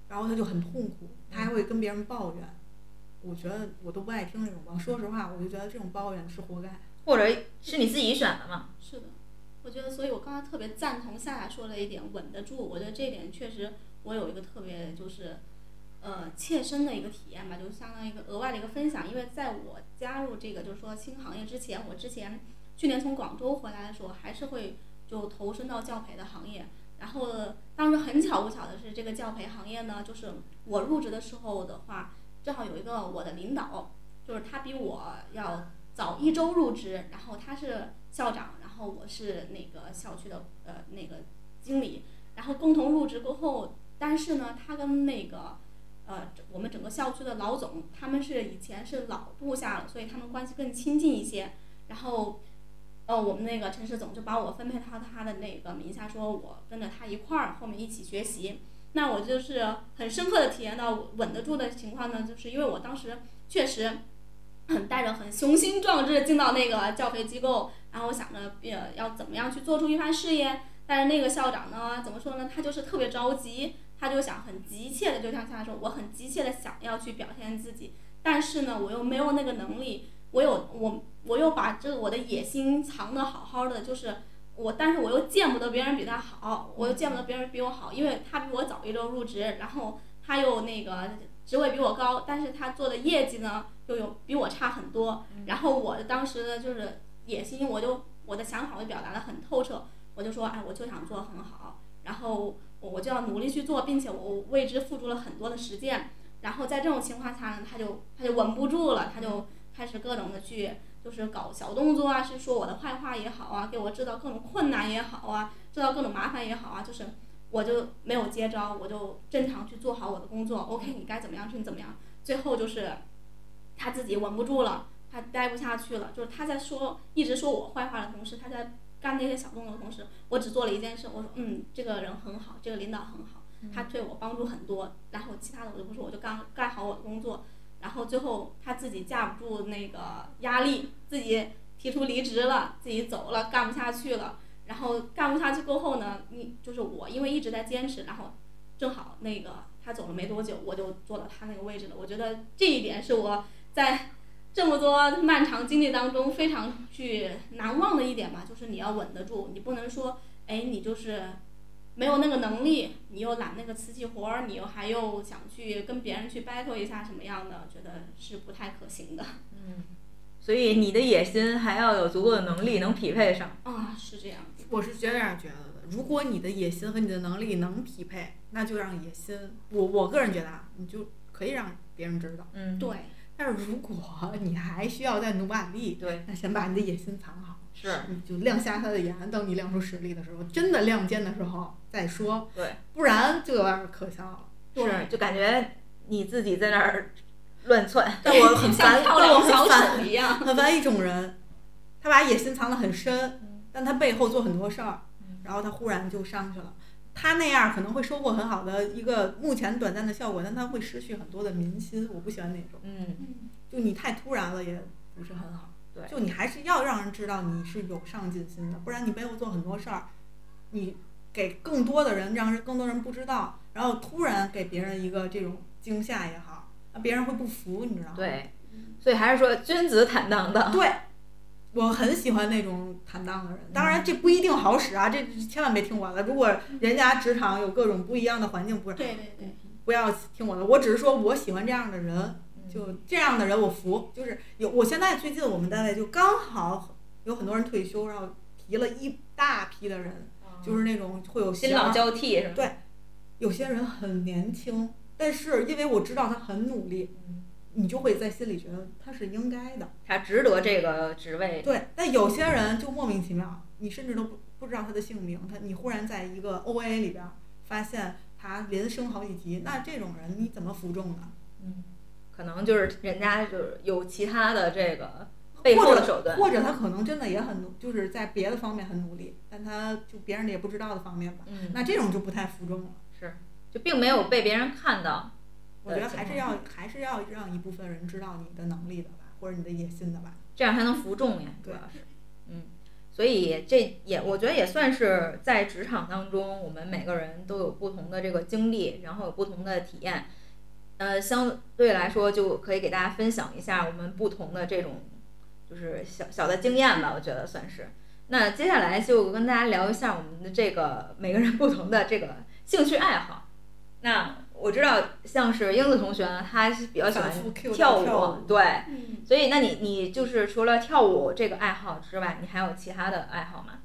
Speaker 3: 然后他就很痛苦，他还会跟别人抱怨。我觉得我都不爱听这种抱怨，说实话，我就觉得这种抱怨是活该。
Speaker 1: 或者是你自己选的嘛？
Speaker 2: 是的，我觉得，所以我刚才特别赞同夏夏说的一点，稳得住。我觉得这一点确实，我有一个特别就是，呃，切身的一个体验吧，就相当于一个额外的一个分享。因为在我加入这个就是说新行业之前，我之前去年从广州回来的时候，还是会就投身到教培的行业。然后当时很巧不巧的是，这个教培行业呢，就是我入职的时候的话，正好有一个我的领导，就是他比我要早一周入职，然后他是校长，然后我是那个校区的呃那个经理，然后共同入职过后，但是呢，他跟那个呃我们整个校区的老总，他们是以前是老部下了，所以他们关系更亲近一些。然后，呃，我们那个陈世总就把我分配到他的那个名下，说我跟着他一块儿后面一起学习。那我就是很深刻的体验到稳得住的情况呢，就是因为我当时确实。很带着很雄心壮志进到那个教培机构，然后我想着呃要怎么样去做出一番事业，但是那个校长呢，怎么说呢？他就是特别着急，他就想很急切的，就像他说，我很急切的想要去表现自己，但是呢，我又没有那个能力，我有我我又把这个我的野心藏得好好的，就是我，但是我又见不得别人比他好，我又见不得别人比我好，因为他比我早一周入职，然后他又那个职位比我高，但是他做的业绩呢？又有比我差很多，然后我当时呢就是野心，我就我的想法我表达的很透彻，我就说，哎，我就想做很好，然后我我就要努力去做，并且我为之付出了很多的实践，然后在这种情况下呢，他就他就稳不住了，他就开始各种的去就是搞小动作啊，是说我的坏话也好啊，给我制造各种困难也好啊，制造各种麻烦也好啊，就是我就没有接招，我就正常去做好我的工作。OK，你该怎么样就怎么样。最后就是他自己稳不住了，他待不下去了，就是他在说一直说我坏话的同时，他在干那些小动作的同时，我只做了一件事，我说嗯，这个人很好，这个领导很好。他对我帮助很多，然后其他的我就不说，我就干干好我的工作，然后最后他自己架不住那个压力，自己提出离职了，自己走了，干不下去了，然后干不下去过后呢，你就是我，因为一直在坚持，然后正好那个他走了没多久，我就坐到他那个位置了。我觉得这一点是我在这么多漫长经历当中非常去难忘的一点吧，就是你要稳得住，你不能说，哎，你就是。没有那个能力，你又揽那个瓷器活儿，你又还又想去跟别人去 battle 一下什么样的，觉得是不太可行的。
Speaker 1: 嗯，所以你的野心还要有足够的能力能匹配上。
Speaker 2: 啊，是这样。
Speaker 3: 我是这样觉得的，如果你的野心和你的能力能匹配，那就让野心。我我个人觉得啊，你就可以让别人知道。
Speaker 1: 嗯，
Speaker 2: 对。
Speaker 3: 但是如果 你还需要再努把力，
Speaker 1: 对，
Speaker 3: 那先把你的野心藏好。
Speaker 1: 是，
Speaker 3: 就亮瞎他的眼，等你亮出实力的时候，真的亮剑的时候再说。
Speaker 1: 对，
Speaker 3: 不然就有点可笑了。
Speaker 1: 是，就感觉你自己在那儿乱窜。
Speaker 3: 但我很烦，但我很烦
Speaker 2: 一样，
Speaker 3: 很烦一种人，他把野心藏得很深，但他背后做很多事儿，然后他忽然就上去了。他那样可能会收获很好的一个目前短暂的效果，但他会失去很多的民心。我不喜欢那种。
Speaker 1: 嗯，
Speaker 3: 就你太突然了，也不是很好。
Speaker 1: 对，
Speaker 3: 就你还是要让人知道你是有上进心的，不然你背后做很多事儿，你给更多的人，让人更多人不知道，然后突然给别人一个这种惊吓也好，那别人会不服，你知道吗？
Speaker 1: 对，所以还是说君子坦荡荡。
Speaker 3: 对，我很喜欢那种坦荡的人。当然这不一定好使啊，这千万别听我的。如果人家职场有各种不一样的环境，不是，
Speaker 2: 对对对，
Speaker 3: 不要听我的。我只是说我喜欢这样的人。就这样的人我服，就是有。我现在最近我们单位就刚好有很多人退休，然后提了一大批的人，就是那种会有
Speaker 1: 新老交替是吧？
Speaker 3: 对，有些人很年轻，但是因为我知道他很努力，你就会在心里觉得他是应该的，
Speaker 1: 他值得这个职位。
Speaker 3: 对，但有些人就莫名其妙，你甚至都不不知道他的姓名，他你忽然在一个 O A 里边发现他连升好几级，那这种人你怎么服众呢？
Speaker 1: 嗯。可能就是人家就是有其他的这个背后的手段，
Speaker 3: 或者他可能真的也很努，就是在别的方面很努力，但他就别人也不知道的方面吧。
Speaker 1: 嗯，
Speaker 3: 那这种就不太服众了。
Speaker 1: 是，就并没有被别人看到。
Speaker 3: 我觉得还是要还是要让一部分人知道你的能力的吧，或者你的野心的吧，
Speaker 1: 这样才能服众呀。主要是，嗯，所以这也我觉得也算是在职场当中，我们每个人都有不同的这个经历，然后有不同的体验。呃，相对来说就可以给大家分享一下我们不同的这种，就是小小的经验吧，我觉得算是。那接下来就跟大家聊一下我们的这个每个人不同的这个兴趣爱好。那我知道像是英子同学呢，他是比较喜欢跳
Speaker 3: 舞，
Speaker 1: 对，所以那你你就是除了跳舞这个爱好之外，你还有其他的爱好吗？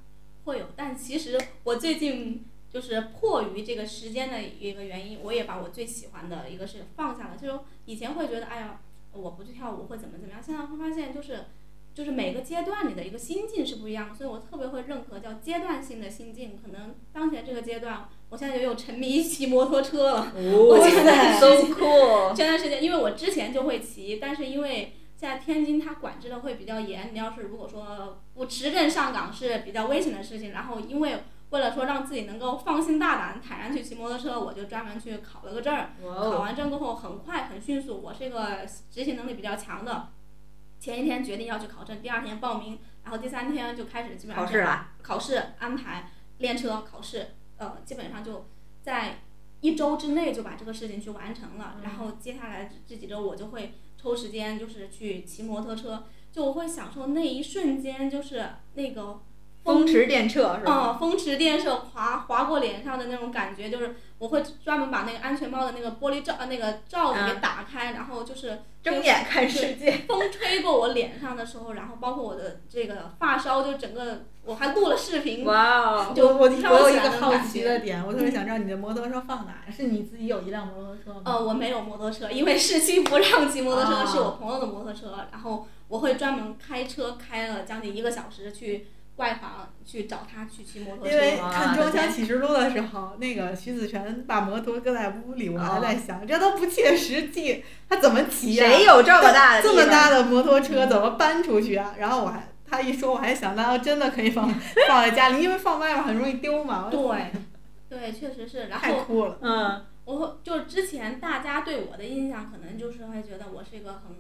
Speaker 2: 会有，但其实我最近。就是迫于这个时间的一个原因，我也把我最喜欢的一个是放下了。就是以前会觉得，哎呀，我不去跳舞会怎么怎么样。现在会发现，就是就是每个阶段你的一个心境是不一样，所以我特别会认可叫阶段性的心境。可能当前这个阶段，我现在又沉迷骑摩托车了。我现在
Speaker 1: 都酷。
Speaker 2: 前段时间，因为我之前就会骑，但是因为现在天津它管制的会比较严，你要是如果说不持证上岗是比较危险的事情。然后因为为了说让自己能够放心大胆、坦然去骑摩托车，我就专门去考了个证儿。考完证过后，很快很迅速。我是一个执行能力比较强的。前一天决定要去考证，第二天报名，然后第三天就开始基本上
Speaker 1: 考试了。
Speaker 2: 考试安排练车考试，呃，基本上就在一周之内就把这个事情去完成了。然后接下来这几周我就会抽时间，就是去骑摩托车，就我会享受那一瞬间，就是那个。
Speaker 1: 风驰电掣是吧？
Speaker 2: 嗯，风驰电掣划划过脸上的那种感觉，就是我会专门把那个安全帽的那个玻璃罩呃那个罩子给打开，然后就是
Speaker 1: 睁眼看世界。
Speaker 2: 风吹过我脸上的时候，然后包括我的这个发梢，就整个我还录了视频。
Speaker 1: 哇哦！
Speaker 2: 就
Speaker 3: 我我有一个好奇的点，我特别想知道你的摩托车放哪？是你自己有一辆摩托车吗？
Speaker 2: 呃，我没有摩托车，因为市区不让骑摩托车，
Speaker 3: 啊
Speaker 2: 是我朋友的摩托车，然后我会专门开车开了将近一个小时去外房去找他去骑摩托车
Speaker 3: 因为。看《装腔启示录》的时候，那个徐子泉把摩托搁在屋里，我还在想，这都不切实际，他怎么骑呀、
Speaker 1: 谁有这么大的
Speaker 3: 这么大的摩托车怎么搬出去啊？然后我还他一说，我还想到真的可以放 放在家里，因为放外面很容易丢嘛。
Speaker 2: 对，对，确实是。然
Speaker 3: 太
Speaker 2: 后
Speaker 3: 酷了。
Speaker 1: 嗯，
Speaker 2: 我就是之前大家对我的印象，可能就是会觉得我是一个很，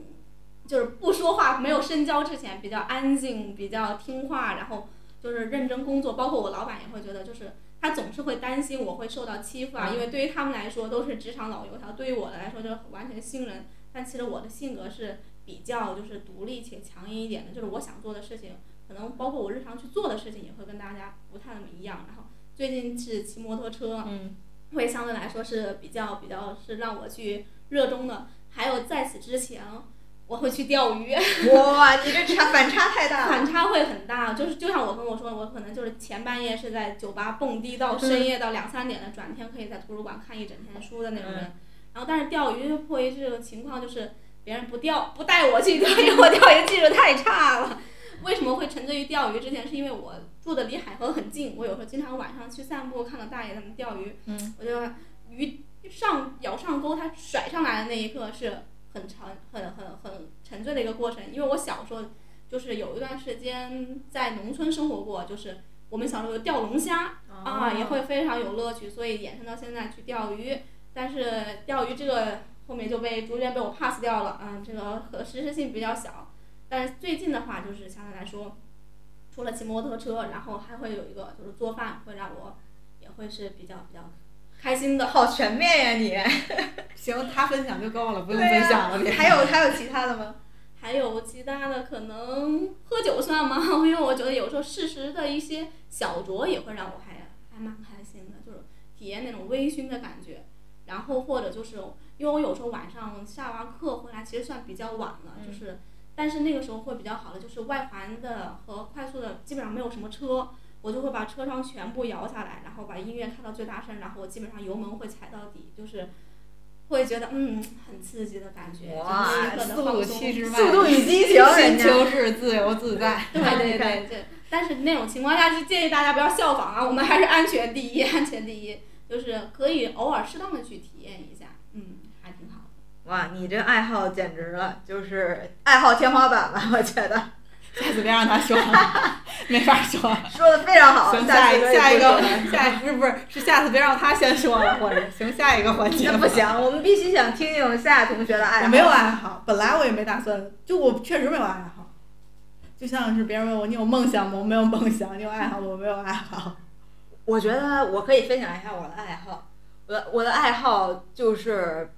Speaker 2: 就是不说话、没有深交之前比较安静、比较听话，然后就是认真工作。包括我老板也会觉得，就是他总是会担心我会受到欺负啊，因为对于他们来说都是职场老油条，对于我来说就是完全新人。但其实我的性格是比较就是独立且强硬一点的，就是我想做的事情，可能包括我日常去做的事情也会跟大家不太那么一样。然后最近是骑摩托车，
Speaker 1: 嗯，
Speaker 2: 会相对来说是比较比较是让我去热衷的。还有在此之前，我会去钓鱼，
Speaker 1: 哇，你这差反差太大了。
Speaker 2: 反差会很大。就是就像我跟我说，我可能就是前半夜是在酒吧蹦迪到深夜到两三点的，转天可以在图书馆看一整天书的那种人。然后但是钓鱼迫于这个情况就是别人不钓不带我去钓鱼，我钓鱼技术太差了。为什么会沉醉于钓鱼之前？是因为我住的离海河很近，我有时候经常晚上去散步，看到大爷他们钓鱼，
Speaker 1: 嗯
Speaker 2: 我就鱼上咬上钩，它甩上来的那一刻是很沉、很很很沉醉的一个过程。因为我小时候就是有一段时间在农村生活过，就是我们小时候钓龙虾啊，也会非常有乐趣，所以衍生到现在去钓鱼。但是钓鱼这个后面就被逐渐被我 pass 掉了，嗯，这个可实施性比较小。但是最近的话，就是相对来说，除了骑摩托车，然后还会有一个就是做饭，会让我也会是比较比较开心的。
Speaker 1: 好全面呀你！
Speaker 3: 行，他分享就够了，不用分享了。你
Speaker 1: 还有还有其他的吗？
Speaker 2: 还有其他的可能喝酒算吗？因 为我觉得有时候适时的一些小酌也会让我还还蛮开心的，就是体验那种微醺的感觉。然后或者就是因为我有时候晚上下完课回来，其实算比较晚了，
Speaker 1: 嗯
Speaker 2: 就是但是那个时候会比较好的，就是外环的和快速的基本上没有什么车，我就会把车窗全部摇下来，然后把音乐开到最大声，然后我基本上油门会踩到底，就是会觉得嗯很刺激的感觉，
Speaker 1: 哇
Speaker 2: 就是一刻的
Speaker 3: 速度
Speaker 2: 放松。
Speaker 3: 七十迈，
Speaker 1: 速度与激情，人家。
Speaker 3: 是自由自在。
Speaker 2: 对对对 对，但是那种情况下，就建议大家不要效仿啊，我们还是安全第一，安全第一，就是可以偶尔适当的去体验一下，嗯，还挺好的。
Speaker 1: 哇，你这爱好简直了，就是爱好天花板吧？我觉得
Speaker 3: 下次别让他说了，没法说。
Speaker 1: 说的非常好。
Speaker 3: 行，下一下一个下一不是不是是下次别让他先说了，或者行下一个环节。
Speaker 1: 那不行，我们必须想听听夏同学的爱好。
Speaker 3: 我没有爱好，本来我也没打算，就我确实没有爱好。就像是别人问我你有梦想吗？我没有梦想。你有爱好吗？我没有爱好。
Speaker 1: 我觉得我可以分享一下我的爱好。我的我的爱好就是，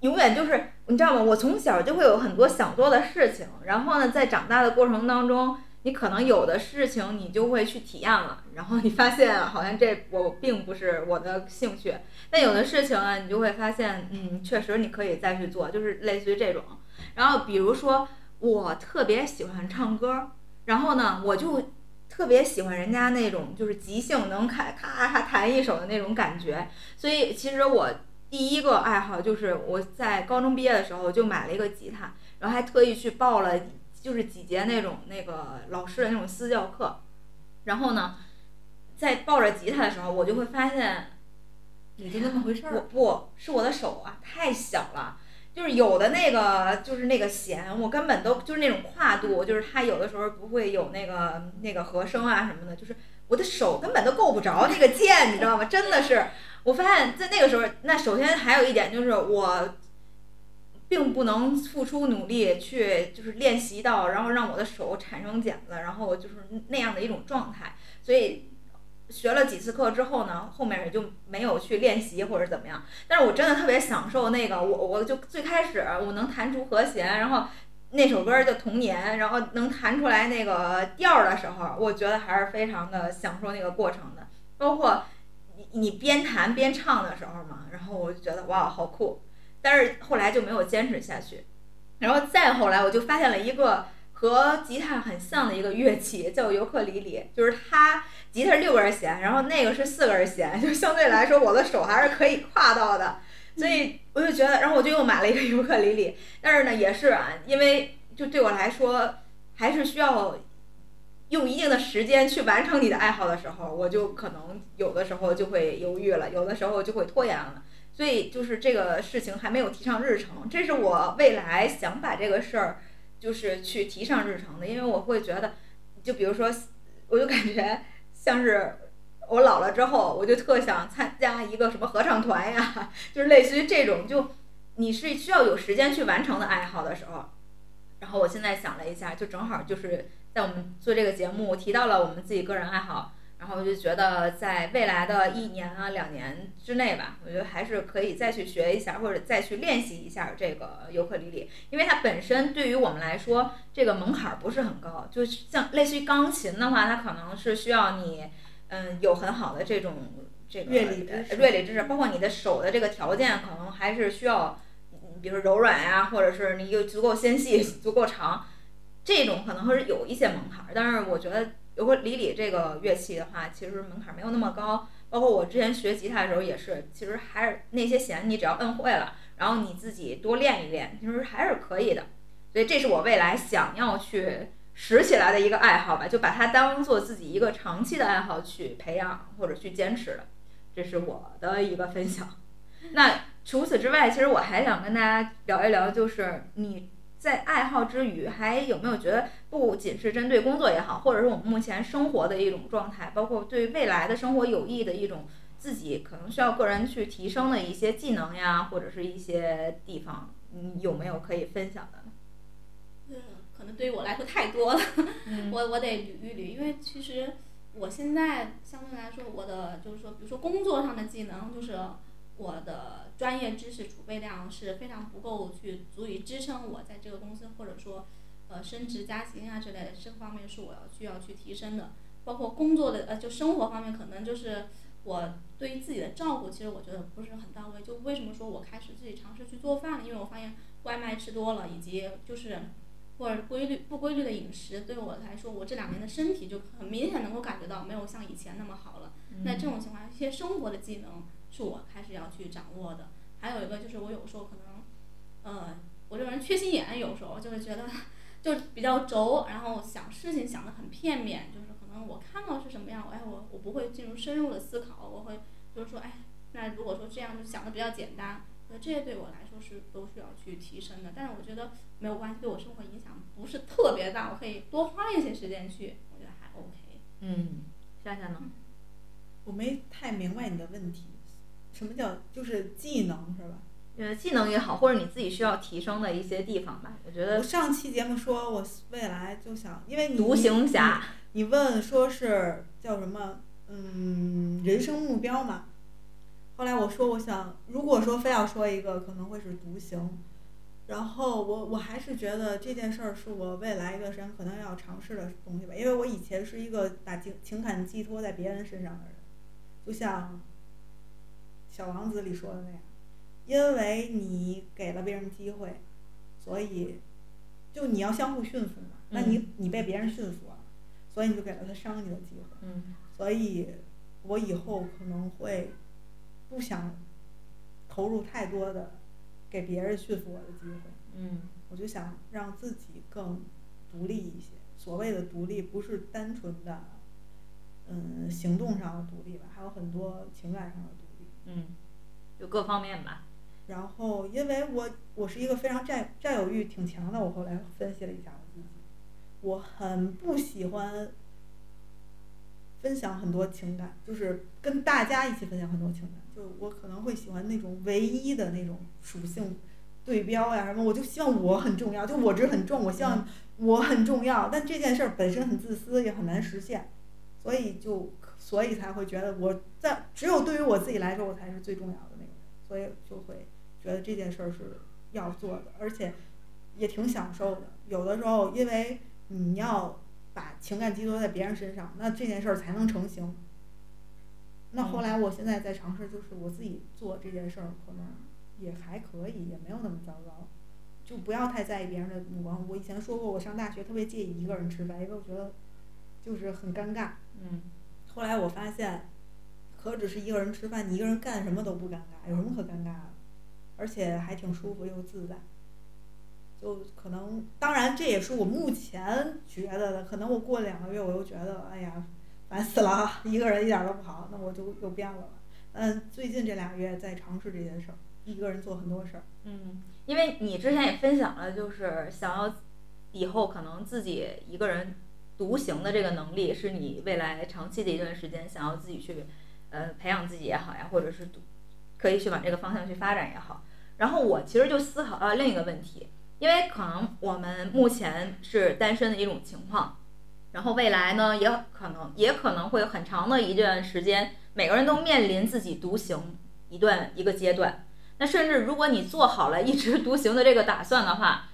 Speaker 1: 永远就是你知道吗？我从小就会有很多想做的事情，然后呢，在长大的过程当中，你可能有的事情你就会去体验了，然后你发现好像这我并不是我的兴趣，但有的事情呢，你就会发现，嗯，确实你可以再去做，就是类似于这种。然后比如说，我特别喜欢唱歌，然后呢，我就特别喜欢人家那种就是即兴能咔咔咔弹一首的那种感觉，所以其实我第一个爱好就是我在高中毕业的时候就买了一个吉他，然后还特意去报了就是几节那种那个老师的那种私教课，然后呢，在抱着吉他的时候，我就会发现
Speaker 3: 也就那么回事儿
Speaker 1: 我
Speaker 3: 儿。
Speaker 1: 不是我的手啊，太小了。就是有的那个，就是那个弦，我根本都就是那种跨度，就是它有的时候不会有那个那个和声啊什么的，就是我的手根本都够不着那个键，你知道吗？真的是，我发现在那个时候，那首先还有一点就是我并不能付出努力去就是练习到，然后让我的手产生茧子，然后就是那样的一种状态，所以学了几次课之后呢，后面也就没有去练习或者怎么样。但是我真的特别享受那个，我我就最开始我能弹出和弦，然后那首歌叫《童年》，然后能弹出来那个调儿的时候，我觉得还是非常的享受那个过程的。包括你你边弹边唱的时候嘛，然后我就觉得哇，好酷。但是后来就没有坚持下去。然后再后来，我就发现了一个和吉他很像的一个乐器，叫尤克里里，就是它吉他六根弦，然后那个是四根弦，就相对来说我的手还是可以跨到的。所以我就觉得，然后我就又买了一个尤克里里，但是呢，也是啊，因为就对我来说，还是需要用一定的时间去完成你的爱好的时候，我就可能有的时候就会犹豫了，有的时候就会拖延了。所以就是这个事情还没有提上日程，这是我未来想把这个事儿就是去提上日程的，因为我会觉得，就比如说，我就感觉像是。我老了之后，我就特想参加一个什么合唱团呀，就是类似于这种，就你是需要有时间去完成的爱好的时候。然后我现在想了一下，就正好就是在我们做这个节目提到了我们自己个人爱好，然后我就觉得在未来的一年啊两年之内吧，我觉得还是可以再去学一下，或者再去练习一下这个尤克里里，因为它本身对于我们来说这个门槛不是很高，就像类似于钢琴的话，它可能是需要你。嗯，有很好的这种这个
Speaker 3: 乐理知识，
Speaker 1: 乐理知识，包括你的手的这个条件，可能还是需要，比如柔软呀，或者是你有足够纤细、足够长，这种可能会是有一些门槛儿。但是我觉得，如果理理这个乐器的话，其实门槛儿没有那么高。包括我之前学吉他的时候也是，其实还是那些弦你只要摁会了，然后你自己多练一练，其实还是可以的。所以这是我未来想要去。拾起来的一个爱好吧，就把它当做自己一个长期的爱好去培养或者去坚持的，这是我的一个分享。那除此之外，其实我还想跟大家聊一聊，就是你在爱好之余，还有没有觉得不仅是针对工作也好，或者是我们目前生活的一种状态，包括对未来的生活有益的一种自己可能需要个人去提升的一些技能呀，或者是一些地方，你有没有可以分享的？
Speaker 2: 可能对于我来说太多了，我我得捋一捋，因为其实我现在相对来说，我的就是说，比如说工作上的技能，就是我的专业知识储备量是非常不够去足以支撑我在这个公司或者说呃升职加薪啊之类的，这方面是我要需要去提升的。包括工作的呃就生活方面，可能就是我对于自己的照顾，其实我觉得不是很到位。就为什么说我开始自己尝试去做饭了？因为我发现外卖吃多了，以及就是。或者规律不规律的饮食，对我来说，我这两年的身体就很明显能够感觉到没有像以前那么好了。那这种情况下，一些生活的技能是我开始要去掌握的。还有一个就是我有时候可能，呃，我这个人缺心眼，有时候就会觉得就比较轴，然后想事情想得很片面，就是可能我看到是什么样，哎，我我不会进入深入的思考，我会就是说，哎，那如果说这样就想的比较简单。这些对我来说是都需要去提升的，但是我觉得没有关系，对我生活影响不是特别大，我可以多花一些时间去，我觉得还 OK。
Speaker 1: 嗯，夏夏呢？
Speaker 3: 我没太明白你的问题，什么叫就是技能是吧？
Speaker 1: 呃，技能也好，或者你自己需要提升的一些地方吧，我觉得。
Speaker 3: 我上期节目说我未来就想，因为你
Speaker 1: 独行侠，
Speaker 3: 你问说是叫什么？嗯，人生目标嘛。后来我说，我想，如果说非要说一个，可能会是独行。然后我我还是觉得这件事儿是我未来一段时间可能要尝试的东西吧，因为我以前是一个把情情感寄托在别人身上的人，就像《小王子》里说的那样，因为你给了别人机会，所以就你要相互驯服嘛。那你你被别人驯服了，所以你就给了他伤你的机会。
Speaker 1: 嗯。
Speaker 3: 所以我以后可能会。不想投入太多的给别人驯服我的机会，
Speaker 1: 嗯，
Speaker 3: 我就想让自己更独立一些。所谓的独立，不是单纯的，嗯，行动上的独立吧，还有很多情感上的独立，
Speaker 1: 嗯，就各方面吧。
Speaker 3: 然后，因为我我是一个非常占占有欲挺强的，我后来分析了一下我自己，我很不喜欢。分享很多情感，就是跟大家一起分享很多情感。就我可能会喜欢那种唯一的那种属性对标呀什么，我就希望我很重要，就我值很重，我希望我很重要。但这件事儿本身很自私，也很难实现，所以就所以才会觉得我在只有对于我自己来说，我才是最重要的那个人，所以就会觉得这件事儿是要做的。而且也挺享受的。有的时候，因为你要把情感寄托在别人身上，那这件事儿才能成型。那后来，我现在在尝试，就是我自己做这件事儿，可能也还可以，也没有那么糟糕。就不要太在意别人的目光。我以前说过，我上大学特别介意一个人吃饭，因为我觉得就是很尴尬。
Speaker 1: 嗯。
Speaker 3: 后来我发现，何止是一个人吃饭，你一个人干什么都不尴尬，有什么可尴尬的？而且还挺舒服又自在。就可能，当然这也是我目前觉得的。可能我过两个月，我又觉得，哎呀，烦死了啊，一个人一点都不好，那我就又变了。嗯，最近这俩月在尝试这件事儿，一个人做很多事儿。
Speaker 1: 嗯。因为你之前也分享了，就是想要以后可能自己一个人独行的这个能力，是你未来长期的一段时间想要自己去呃培养自己也好呀，或者是可以去往这个方向去发展也好。然后我其实就思考到另一个问题，因为可能我们目前是单身的一种情况，然后未来呢也可能也可能会很长的一段时间，每个人都面临自己独行一段一个阶段。那甚至如果你做好了一直独行的这个打算的话，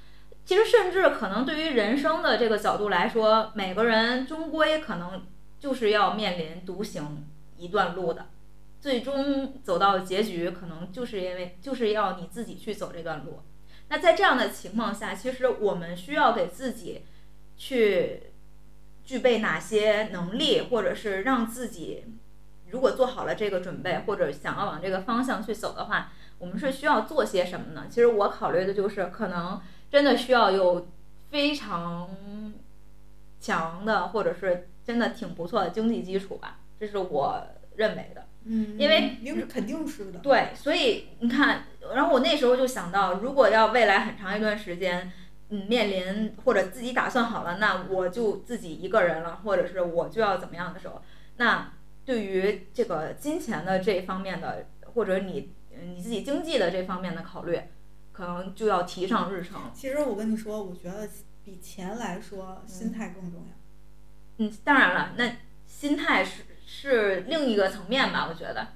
Speaker 1: 其实甚至可能对于人生的这个角度来说，每个人终归可能就是要面临独行一段路的，最终走到结局，可能就是因为就是要你自己去走这段路。那在这样的情况下，其实我们需要给自己去具备哪些能力，或者是让自己如果做好了这个准备，或者想要往这个方向去走的话。我们是需要做些什么呢？其实我考虑的就是，可能真的需要有非常强的，或者是真的挺不错的经济基础吧，这是我认为的。
Speaker 3: 嗯，
Speaker 1: 因为
Speaker 3: 肯定是的。
Speaker 1: 对，所以你看，然后我那时候就想到，如果要未来很长一段时间，嗯，面临或者自己打算好了，那我就自己一个人了，或者是我就要怎么样的时候，那对于这个金钱的这方面的，或者你。你自己经济的这方面的考虑，可能就要提上日程。
Speaker 3: 其实我跟你说，我觉得比钱来说，心态更重要。
Speaker 1: 嗯，当然了，那心态是是另一个层面吧？我觉得。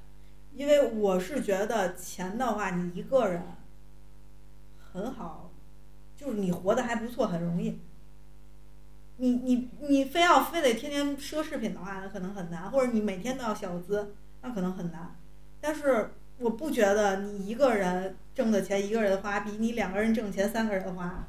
Speaker 3: 因为我是觉得钱的话，你一个人很好，就是你活的还不错，很容易。你你你非要非得天天奢侈品的话，那可能很难；或者你每天都要小资，那可能很难。但是。我不觉得你一个人挣的钱一个人花，比你两个人挣钱三个人花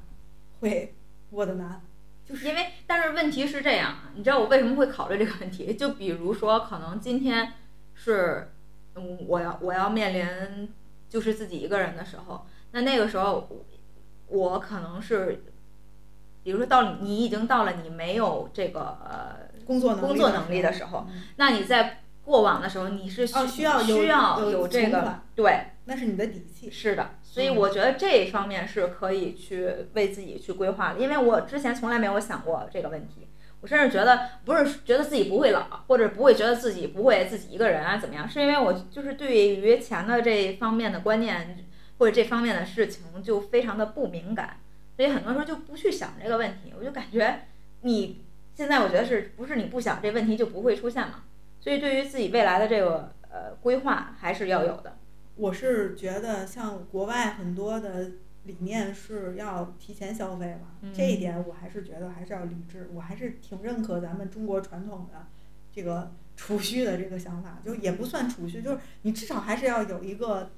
Speaker 3: 会过得难。
Speaker 1: 就是因为，但是问题是这样，你知道我为什么会考虑这个问题？就比如说，可能今天是，嗯，我要我要面临就是自己一个人的时候，那那个时候我可能是，比如说到你已经到了你没有这个呃
Speaker 3: 工作
Speaker 1: 工作能力的时候，那你在。过往的时候，你是需要需要有这个对，
Speaker 3: 那是你的底气。
Speaker 1: 是的，所以我觉得这一方面是可以去为自己去规划的，因为我之前从来没有想过这个问题。我甚至觉得不是觉得自己不会老，或者不会觉得自己不会自己一个人啊怎么样，是因为我就是对于钱的这一方面的观念或者这方面的事情就非常的不敏感，所以很多时候就不去想这个问题。我就感觉你现在我觉得是不是你不想这问题就不会出现嘛？所以，对于自己未来的这个呃规划，还是要有的。
Speaker 3: 我是觉得，像国外很多的理念是要提前消费嘛，这一点我还是觉得还是要理智。我还是挺认可咱们中国传统的这个储蓄的这个想法，就也不算储蓄，就是你至少还是要有一个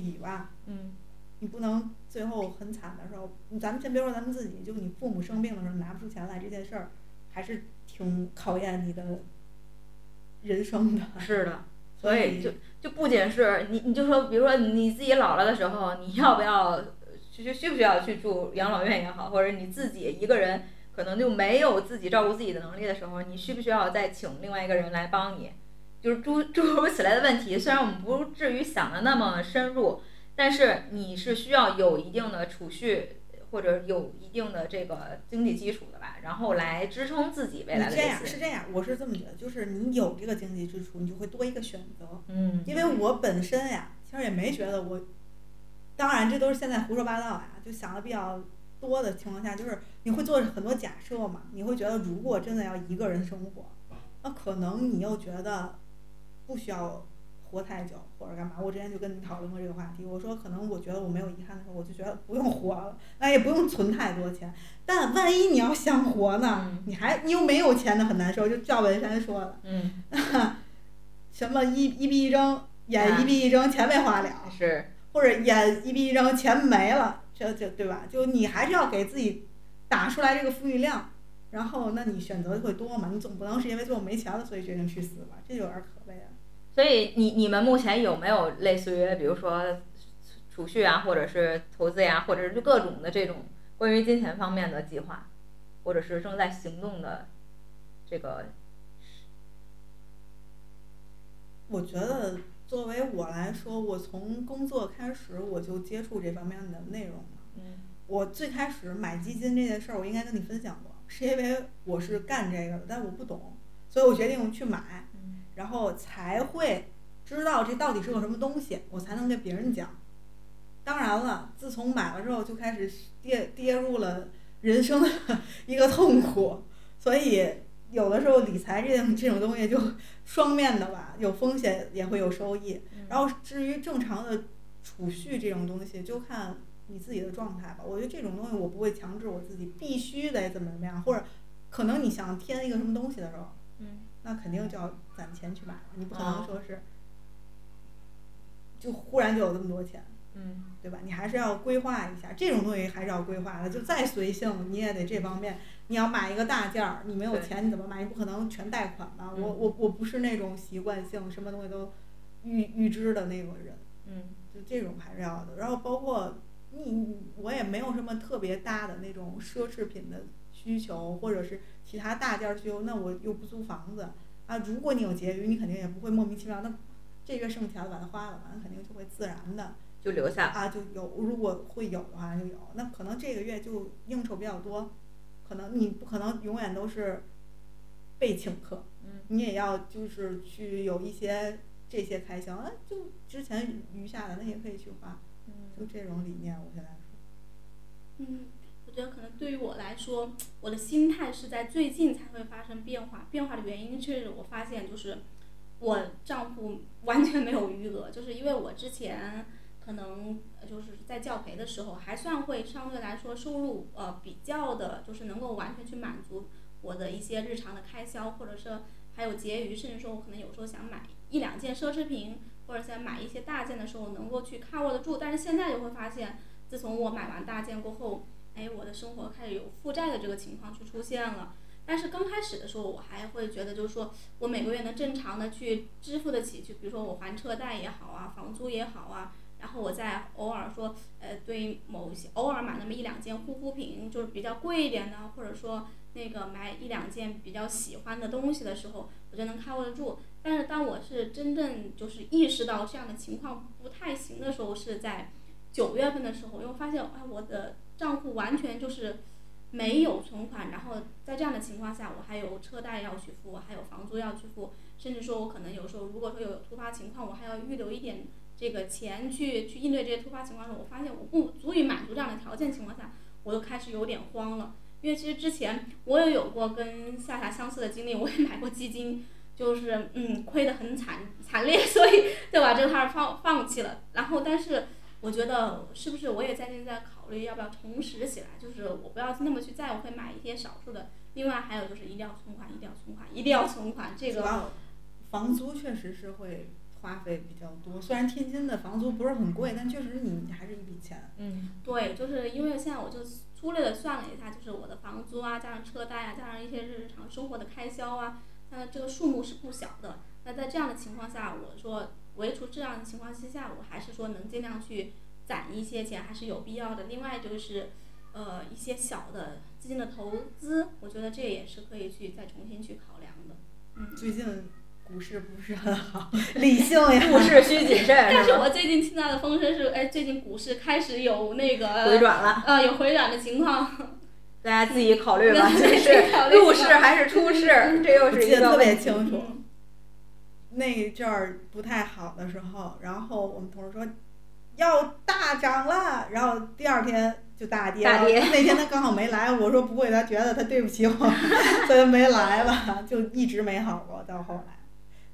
Speaker 3: 底吧。
Speaker 1: 嗯。
Speaker 3: 你不能最后很惨的时候，咱们先别说咱们自己，就你父母生病的时候拿不出钱来这件事儿，还是挺考验你的。人生的
Speaker 1: 是的，所以就就不仅是你，你就说，比如说你自己老了的时候，你要不要需需不需要去住养老院也好，或者你自己一个人可能就没有自己照顾自己的能力的时候，你需不需要再请另外一个人来帮你？就是诸诸如此类的问题，虽然我们不至于想的那么深入，但是你是需要有一定的储蓄。或者有一定的这个经济基础的吧，然后来支撑自己未来的
Speaker 3: 这样是这样，我是这么觉得，就是你有这个经济支出，你就会多一个选择。
Speaker 1: 嗯。
Speaker 3: 因为我本身呀，其实也没觉得我，当然这都是现在胡说八道呀，就想的比较多的情况下，就是你会做很多假设嘛，你会觉得如果真的要一个人生活，那可能你又觉得不需要活太久或者干嘛。我之前就跟你讨论过这个话题，我说可能我觉得我没有遗憾的时候，我就觉得不用活了，那也不用存太多钱。但万一你要想活呢，
Speaker 1: 嗯
Speaker 3: 你还你又没有钱的很难受。就赵本山说的，
Speaker 1: 嗯，
Speaker 3: 什么一一币一睁，眼一币一睁，钱没花了。
Speaker 1: 是，
Speaker 3: 或者眼一币一睁钱没了，这这对吧？就你还是要给自己打出来这个富裕量，然后那你选择会多嘛？你总不能是因为最后没钱了所以决定去死吧？这就有点可悲了。
Speaker 1: 所以你你们目前有没有类似于比如说储蓄啊，或者是投资呀、或者是就各种的这种关于金钱方面的计划，或者是正在行动的这个？
Speaker 3: 我觉得作为我来说，我从工作开始我就接触这方面的内容了。
Speaker 1: 嗯
Speaker 3: 我最开始买基金这件事儿，我应该跟你分享过，是因为我是干这个的，但我不懂，所以我决定去买。
Speaker 1: 嗯
Speaker 3: 然后才会知道这到底是个什么东西，我才能给别人讲。当然了，自从买了之后，就开始跌跌入了人生的一个痛苦，所以有的时候理财这种这种东西就双面的吧，有风险也会有收益。
Speaker 1: 嗯
Speaker 3: 然后至于正常的储蓄这种东西，就看你自己的状态吧。我觉得这种东西我不会强制我自己必须得怎么怎么样，或者可能你想添一个什么东西的时候，
Speaker 1: 嗯
Speaker 3: 那肯定就要攒钱去买了，你不可能
Speaker 1: 哦
Speaker 3: 说是就忽然就有这么多钱，
Speaker 1: 嗯
Speaker 3: 对吧？你还是要规划一下，这种东西还是要规划的。就再随性，你也得这方面，你要买一个大件儿，你没有钱你怎么买？你不可能全贷款吧？我
Speaker 1: 嗯
Speaker 3: 我我不是那种习惯性什么东西都预预支的那种人。
Speaker 1: 嗯
Speaker 3: 就这种还是要的。然后包括你，我也没有什么特别大的那种奢侈品的需求，或者是其他大件儿需求，那我又不租房子啊。如果你有结余，你肯定也不会莫名其妙，那这月剩钱了把它花了，完了肯定就会自然的
Speaker 1: 就留下。
Speaker 3: 啊就有。如果会有的话就有，那可能这个月就应酬比较多，可能你不可能永远都是被请客。
Speaker 1: 嗯
Speaker 3: 你也要就是去有一些这些开销，哎，就之前余下的那也可以去花，就
Speaker 1: 嗯
Speaker 3: 这种理念，我现在是。
Speaker 2: 嗯，我觉得可能对于我来说，我的心态是在最近才会发生变化。变化的原因是我发现就是我账户完全没有余额，就是因为我之前可能就是在教培的时候还算会相对来说收入呃比较的，就是能够完全去满足我的一些日常的开销，或者是还有结余，甚至说我可能有时候想买一两件奢侈品，或者想买一些大件的时候能够去 cover 得住。但是现在就会发现。自从我买完大件过后，哎，我的生活开始有负债的这个情况去出现了。但是刚开始的时候，我还会觉得就是说我每个月能正常的去支付得起，就比如说我还车贷也好啊，房租也好啊，然后我再偶尔说，呃，对某些偶尔买那么一两件护肤品，就是比较贵一点的，或者说那个买一两件比较喜欢的东西的时候，我就能扛得住。但是当我是真正就是意识到这样的情况不太行的时候，是在九月份的时候，因为发现啊，我的账户完全就是没有存款，然后在这样的情况下，我还有车贷要去付，还有房租要去付，甚至说我可能有时候如果说有突发情况，我还要预留一点这个钱去去应对这些突发情况的时候，我发现我不足以满足这样的条件情况下，我就开始有点慌了。因为其实之前我也有过跟夏夏相似的经历，我也买过基金，就是嗯亏得很惨惨烈，所以就把这个摊儿放放弃了。然后但是我觉得是不是我也在现在考虑要不要重拾起来，就是我不要那么去在乎，会买一些少数的。另外还有就是一定要存款，一定要存款，一定要存款。这个
Speaker 3: 房租确实是会花费比较多，虽然天津的房租不是很贵，但确实你还是一笔钱。
Speaker 1: 嗯
Speaker 2: 对，就是因为现在我就粗略的算了一下，就是我的房租啊，加上车贷啊，加上一些日常生活的开销啊，那这个数目是不小的。那在这样的情况下，我说维持这样的情况之下，我还是说能尽量去攒一些钱，还是有必要的。另外就是，呃，一些小的基金的投资，我觉得这也是可以去再重新去考量的。嗯。
Speaker 3: 最近股市不是很好，理性呀。
Speaker 1: 股市需谨慎，
Speaker 2: 但是？我最近听到的风声是，哎，最近股市开始有那个
Speaker 1: 回转了，
Speaker 2: 呃，有回转的情况。
Speaker 1: 大家自己考虑吧。
Speaker 2: 自己
Speaker 1: 这是入市还是出市，这又是一个
Speaker 3: 记得特别清楚。
Speaker 2: 嗯
Speaker 3: 那阵儿不太好的时候，然后我们同事说要大涨了，然后第二天就大跌了。
Speaker 1: 大跌
Speaker 3: 那天他刚好没来，我说不会，他觉得他对不起我，所以没来了，就一直没好过。到后来，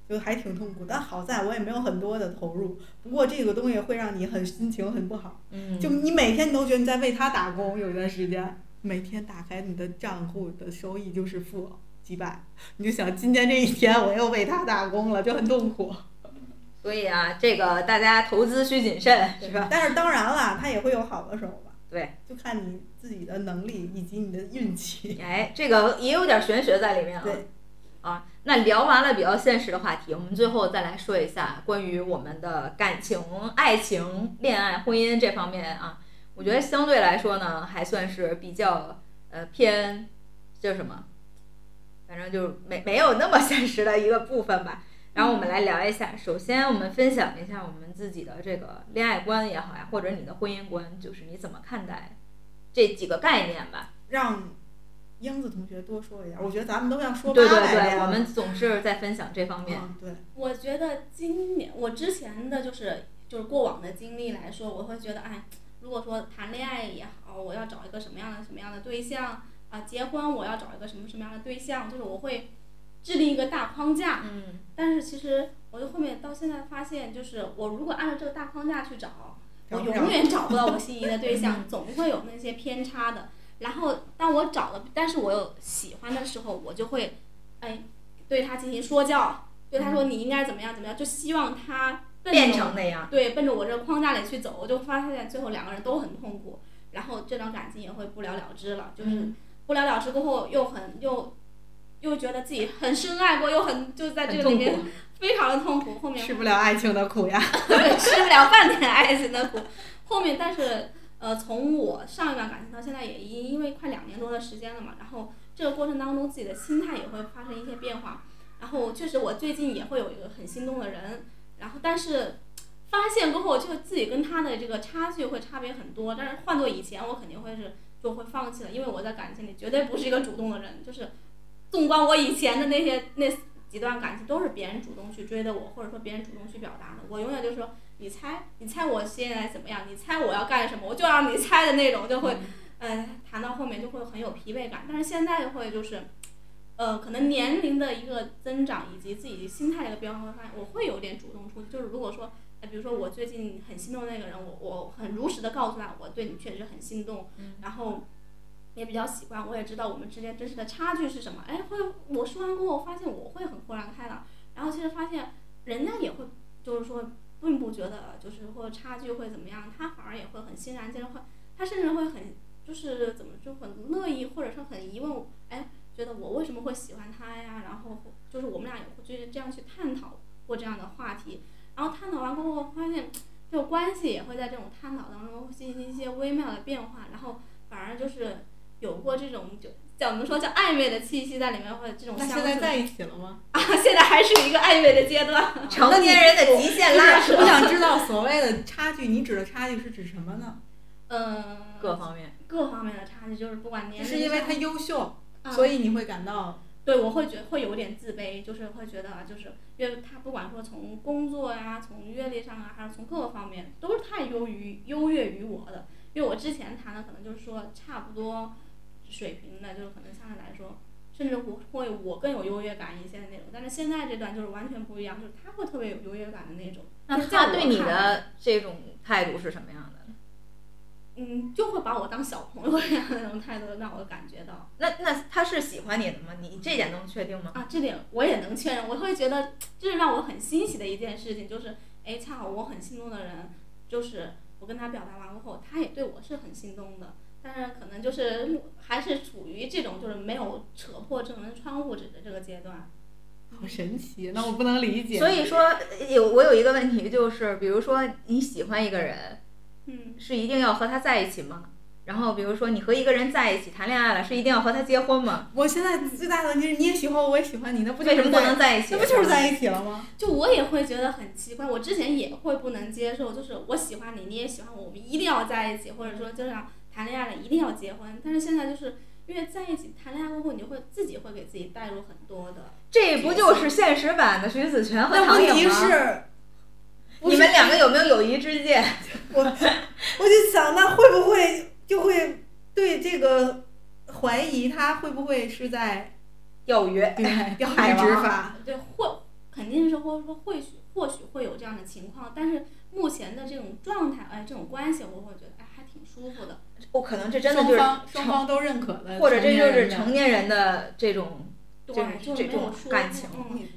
Speaker 3: 就还挺痛苦。但好在我也没有很多的投入，不过这个东西会让你很心情很不好。
Speaker 1: 嗯，
Speaker 3: 就你每天你都觉得你在为他打工，有一段时间，每天打开你的账户的收益就是负几百，你就想今天这一天我又为他打工了，就很痛苦。
Speaker 1: 所以啊，这个大家投资需谨慎，是吧？
Speaker 3: 但是当然了，它也会有好的时候吧。
Speaker 1: 对，
Speaker 3: 就看你自己的能力以及你的运气。
Speaker 1: 哎，这个也有点玄学在里面啊。
Speaker 3: 对。
Speaker 1: 啊，那聊完了比较现实的话题，我们最后再来说一下关于我们的感情、爱情、恋爱、婚姻这方面啊。我觉得相对来说呢，还算是比较呃偏叫什么，反正就没没有那么现实的一个部分吧。然后我们来聊一下，首先我们分享一下我们自己的这个恋爱观也好呀，或者你的婚姻观，就是你怎么看待这几个概念吧。
Speaker 3: 让英子同学多说一点，我觉得咱们都要说
Speaker 1: 对对对，我们总是在分享这方面。
Speaker 3: 嗯，对。
Speaker 2: 我觉得今年我之前的就是就是过往的经历来说，我会觉得，哎，如果说谈恋爱也好，我要找一个什么样的什么样的对象啊，结婚我要找一个什么什么样的对象，就是我会。制定一个大框架，
Speaker 1: 嗯，
Speaker 2: 但是其实我就后面到现在发现，就是我如果按照这个大框架去找，我永远找不到我心仪的对象，总会有那些偏差的。然后当我找了，但是我有喜欢的时候，我就会，哎，对他进行说教，对他说你应该怎么样怎么样，就希望他
Speaker 1: 变成那样，
Speaker 2: 对，奔着我这个框架里去走，我就发现最后两个人都很痛苦，然后这段感情也会不了了之了，就是不了了之过后又很又。又觉得自己很深爱过，又很就在这个里面非常的痛苦。后面
Speaker 3: 吃不了爱情的苦呀，
Speaker 2: 对，吃不了半点爱情的苦。后面，但是呃，从我上一段感情到现在，也因因为快两年多的时间了嘛，然后这个过程当中，自己的心态也会发生一些变化。然后确实，我最近也会有一个很心动的人，然后但是发现过后，就自己跟他的这个差距会差别很多。但是换做以前，我肯定会是就会放弃了，因为我在感情里绝对不是一个主动的人，就是。纵观我以前的那些那几段感情，都是别人主动去追的我，或者说别人主动去表达的。我永远就是说，你猜，你猜我现在怎么样？你猜我要干什么？我就让你猜的那种，就会，嗯，谈到后面就会很有疲惫感。但是现在会就是，呃，可能年龄的一个增长以及自己心态的一个变化，会发现我会有点主动出击。就是如果说，哎，比如说我最近很心动那个人，我我很如实的告诉他，我对你确实很心动，然后。也比较喜欢，我也知道我们之间真实的差距是什么。哎，会我说完过后，发现我会很豁然开朗。然后其实发现人家也会，就是说并不觉得就是或差距会怎么样，他反而也会很欣然接受，会他甚至会很就是怎么就很乐意，或者说很疑问，哎，觉得我为什么会喜欢他呀？然后就是我们俩也会就是这样去探讨过这样的话题。然后探讨完过后，发现这个关系也会在这种探讨当中进行一些微妙的变化，然后反而就是。有过这种就叫我们说叫暧昧的气息在里面，或者这种相处。
Speaker 3: 那现在在一起了吗？
Speaker 2: 啊，现在还是一个暧昧的阶段。
Speaker 1: 成年人的极限拉扯。
Speaker 3: 我想知道所谓的差距，你指的差距是指什么呢？
Speaker 2: 嗯。
Speaker 1: 各方面。
Speaker 2: 各方面的差距就是不管年龄。
Speaker 3: 是因为他优秀，所以你会感到。
Speaker 2: 对，我会觉会有点自卑，就是会觉得啊，就是因为他不管说从工作呀、从阅历上啊，还是从各个方面，都是太优于优越于我的。因为我之前谈的可能就是说差不多。水平的，就是可能相对来说，甚至会会我更有优越感一些的那种。但是现在这段就是完全不一样，就是他会特别有优越感的那种。
Speaker 1: 那他对你的这种态度是什么样的？
Speaker 2: 嗯，就会把我当小朋友一样的那种态度，让我感觉到。
Speaker 1: 那那他是喜欢你的吗？你这点能确定吗？
Speaker 2: 啊，这点我也能确认。我会觉得这是让我很欣喜的一件事情，就是哎，恰好我很心动的人，就是我跟他表达完过后，他也对我是很心动的。但是可能就是还是处于这种就是没有扯破这门窗户纸的这个阶段，
Speaker 3: 好神奇，那我不能理解。
Speaker 1: 所以说有我有一个问题就是，比如说你喜欢一个人，
Speaker 2: 嗯，
Speaker 1: 是一定要和他在一起吗？然后比如说你和一个人在一起谈恋爱了，是一定要和他结婚吗？
Speaker 3: 我现在最大的问题是你也喜欢我，我也喜欢你，那不
Speaker 1: 为什么不能在一起？
Speaker 3: 那不就是在一起了吗？
Speaker 2: 就我也会觉得很奇怪，我之前也会不能接受，就是我喜欢你，你也喜欢我，我们一定要在一起，或者说就像。谈恋爱了一定要结婚，但是现在就是因为在一起谈恋爱过后，你会自己会给自己带入很多的。
Speaker 1: 这不就是现实版的徐子泉和唐颖
Speaker 3: 吗？是，
Speaker 1: 你们两个有没有友谊之见？
Speaker 3: 我我就想，那会不会就会对这个怀疑他会不会是在
Speaker 1: 钓鱼？
Speaker 3: 对，钓鱼执法。
Speaker 2: 对，或肯定是或者说或许或许会有这样的情况，但是目前的这种状态，哎，这种关系，我会觉得哎还挺舒服的。
Speaker 1: 我可能这真的就是
Speaker 3: 双方双，方都认可的，
Speaker 1: 或者这就是
Speaker 3: 成
Speaker 1: 成年人的这种
Speaker 2: 对，
Speaker 1: 这
Speaker 2: 就
Speaker 1: 这种
Speaker 2: 没有说
Speaker 1: 感情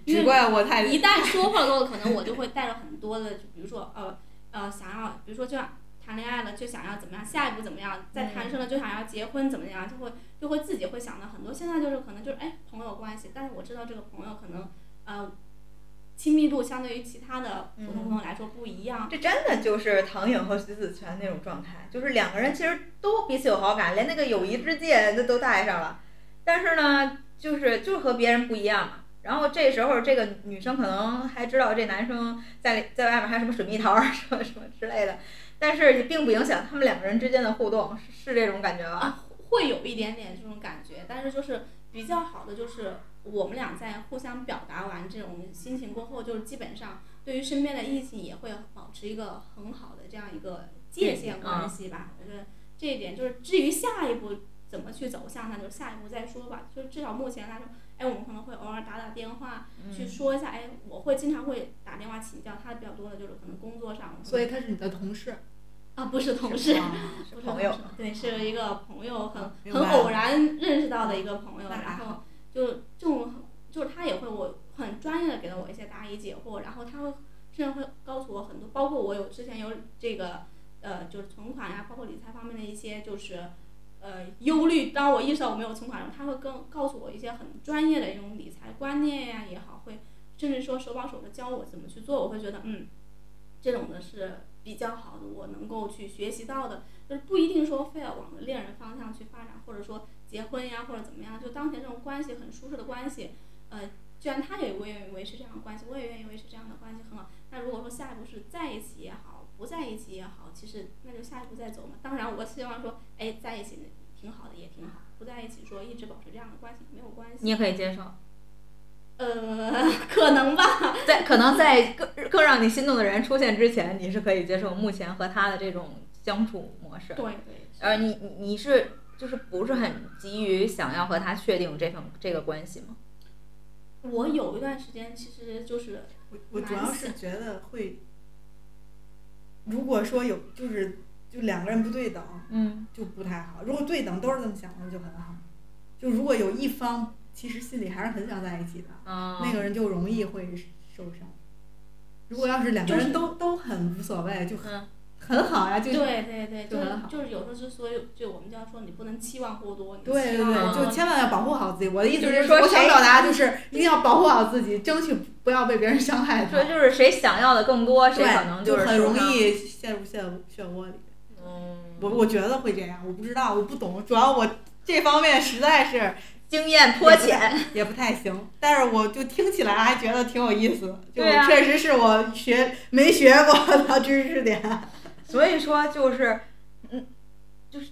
Speaker 3: 只
Speaker 2: 为
Speaker 3: 怪我太
Speaker 2: 一旦说破了可能我就会带了很多的，就比如说呃呃，想要，比如说就像谈恋爱了，就想要怎么样，下一步怎么样，再谈生了就想要结婚怎么样，就会就会自己会想到很多。现在就是可能就是哎朋友关系，但是我知道这个朋友可能呃亲密度相对于其他的普通朋友来说不一样。
Speaker 1: 这真的就是唐颖和徐子泉那种状态，就是两个人其实都彼此有好感，连那个友谊之戒那都带上了，但是呢，就是就是和别人不一样嘛。然后这时候这个女生可能还知道这男生在在外面还有什么水蜜桃啊什么什么之类的，但是也并不影响他们两个人之间的互动，是是这种感觉吧？
Speaker 2: 啊，会有一点点这种感觉，但是就是比较好的就是我们俩在互相表达完这种心情过后，就是基本上对于身边的异性也会保持一个很好的这样一个界限关系吧。我觉得这一点就是至于下一步怎么去走向，那就下一步再说吧。就是至少目前来说，哎，我们可能会偶尔打打电话去说一下，哎，我会经常会打电话请教他比较多的就是可能工作上，
Speaker 3: 所以他是你的同事，
Speaker 2: 啊不是同事。是
Speaker 1: 朋友
Speaker 2: 同事，对，是一个朋友很很偶然认识到的一个朋友，然后
Speaker 3: 好
Speaker 2: 就这种就是他也会我很专业的给了我一些答疑解惑，然后他会甚至会告诉我很多，包括我有之前有这个呃就是存款呀，包括理财方面的一些就是呃忧虑，当我意识到我没有存款的时候，他会跟告诉我一些很专业的一种理财观念呀也好，会甚至说手把手的教我怎么去做，我会觉得嗯，这种的是比较好的，我能够去学习到的。就是不一定说非要往恋人方向去发展，或者说结婚呀，或者怎么样，就当前这种关系很舒适的关系，呃，既然他也愿意维持这样的关系，我也愿意维持这样的关系很好。那如果说下一步是在一起也好，不在一起也好，其实那就下一步再走嘛。当然，我希望说，哎，在一起挺好的，也挺好；不在一起说一直保持这样的关系没有关系。
Speaker 1: 你也可以接受，
Speaker 2: 呃，可能吧。
Speaker 1: 在可能在更更让你心动的人出现之前，你是可以接受目前和他的这种相处模式。
Speaker 2: 对对。
Speaker 1: 呃，你你你是就是不是很急于想要和他确定这份这个关系吗？
Speaker 2: 我有一段时间其实就是
Speaker 3: 我我主要是觉得会，如果说有就是就两个人不对等，
Speaker 1: 嗯，
Speaker 3: 就不太好。如果对等都是这么想的，就很好。就如果有一方其实心里还是很想在一起的，
Speaker 1: 啊、
Speaker 3: 那个人就容易会受伤。如果要是两个人都都很无所谓，就很
Speaker 1: 嗯
Speaker 3: 很好呀，就
Speaker 2: 对对对，就是
Speaker 3: 就很好
Speaker 2: 就是有时候之所以就我们就要说你不能期望过多，你
Speaker 3: 对对对，就千万要保护好自己。我的意思
Speaker 1: 是说
Speaker 3: 我想表达就是一定要保护好自己，争取不要被别人伤害到。
Speaker 1: 说就是谁想要的更多，谁
Speaker 3: 对，
Speaker 1: 可能
Speaker 3: 就是很容。易陷入漩漩涡里。
Speaker 1: 嗯，
Speaker 3: 我我觉得会这样，我不知道，我不懂，主要我这方面实在是
Speaker 1: 经验颇浅。
Speaker 3: 也不太行。但是我就听起来还觉得挺有意思的，就确实是我学没学过的知识点。
Speaker 1: 所以说就是，嗯，就是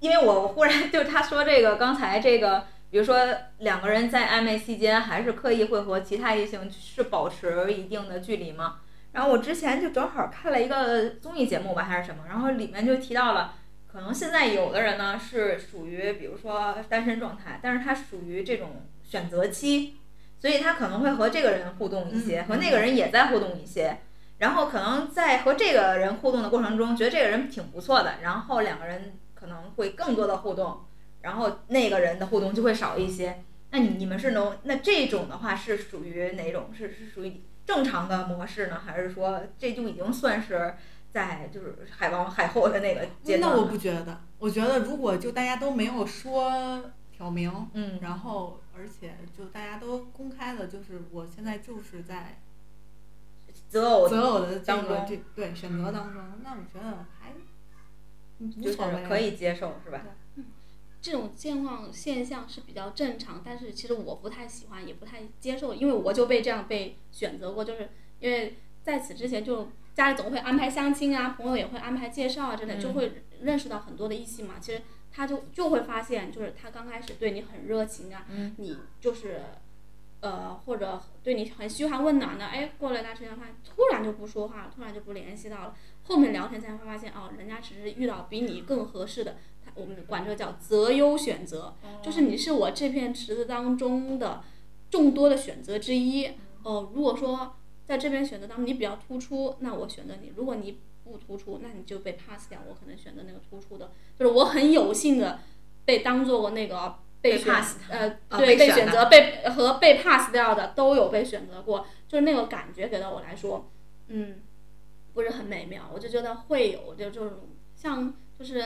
Speaker 1: 因为我忽然就他说这个刚才这个，比如说两个人在暧昧期间，还是刻意会和其他异性是保持一定的距离吗。然后我之前就正好看了一个综艺节目吧，还是什么，然后里面就提到了，可能现在有的人呢是属于比如说单身状态，但是他属于这种选择期，所以他可能会和这个人互动一些，
Speaker 3: 嗯
Speaker 1: 和那个人也在互动一些。然后可能在和这个人互动的过程中，觉得这个人挺不错的，然后两个人可能会更多的互动，然后那个人的互动就会少一些。那你你们是能那这种的话是属于哪种？是是属于正常的模式呢，还是说这就已经算是在就是海王海后的那个阶段？
Speaker 3: 那我不觉得，我觉得如果就大家都没有说挑明，
Speaker 1: 嗯
Speaker 3: 然后而且就大家都公开的，就是我现在就是在
Speaker 1: 择偶
Speaker 3: 择偶的这
Speaker 1: 当中
Speaker 3: 个这对选择当中，那我觉得还无
Speaker 1: 就是
Speaker 3: 所谓，
Speaker 1: 可以接受是吧？
Speaker 2: 这种现况现象是比较正常，但是其实我不太喜欢，也不太接受，因为我就被这样被选择过，就是因为在此之前就家里总会安排相亲啊，朋友也会安排介绍啊之类，
Speaker 1: 嗯
Speaker 2: 就会认识到很多的异性嘛。其实他就就会发现，就是他刚开始对你很热情啊，
Speaker 1: 嗯
Speaker 2: 你就是。呃，或者对你很嘘寒问暖的，哎，过了一段时间发现突然就不说话了，突然就不联系到了，后面聊天才会发现，哦，人家只是遇到比你更合适的，他我们管这个叫择优选择，就是你是我这片池子当中的众多的选择之一，哦，如果说在这边选择当中你比较突出，那我选择你；如果你不突出，那你就被 pass 掉。我可能选择那个突出的，就是我很有幸的被当做那个被
Speaker 1: pass
Speaker 2: 呃
Speaker 1: 啊
Speaker 2: 对
Speaker 1: 被选
Speaker 2: 择被和被 pass 掉的都有被选择过，就是那个感觉给到我来说，嗯，不是很美妙。我就觉得会有就这种像就是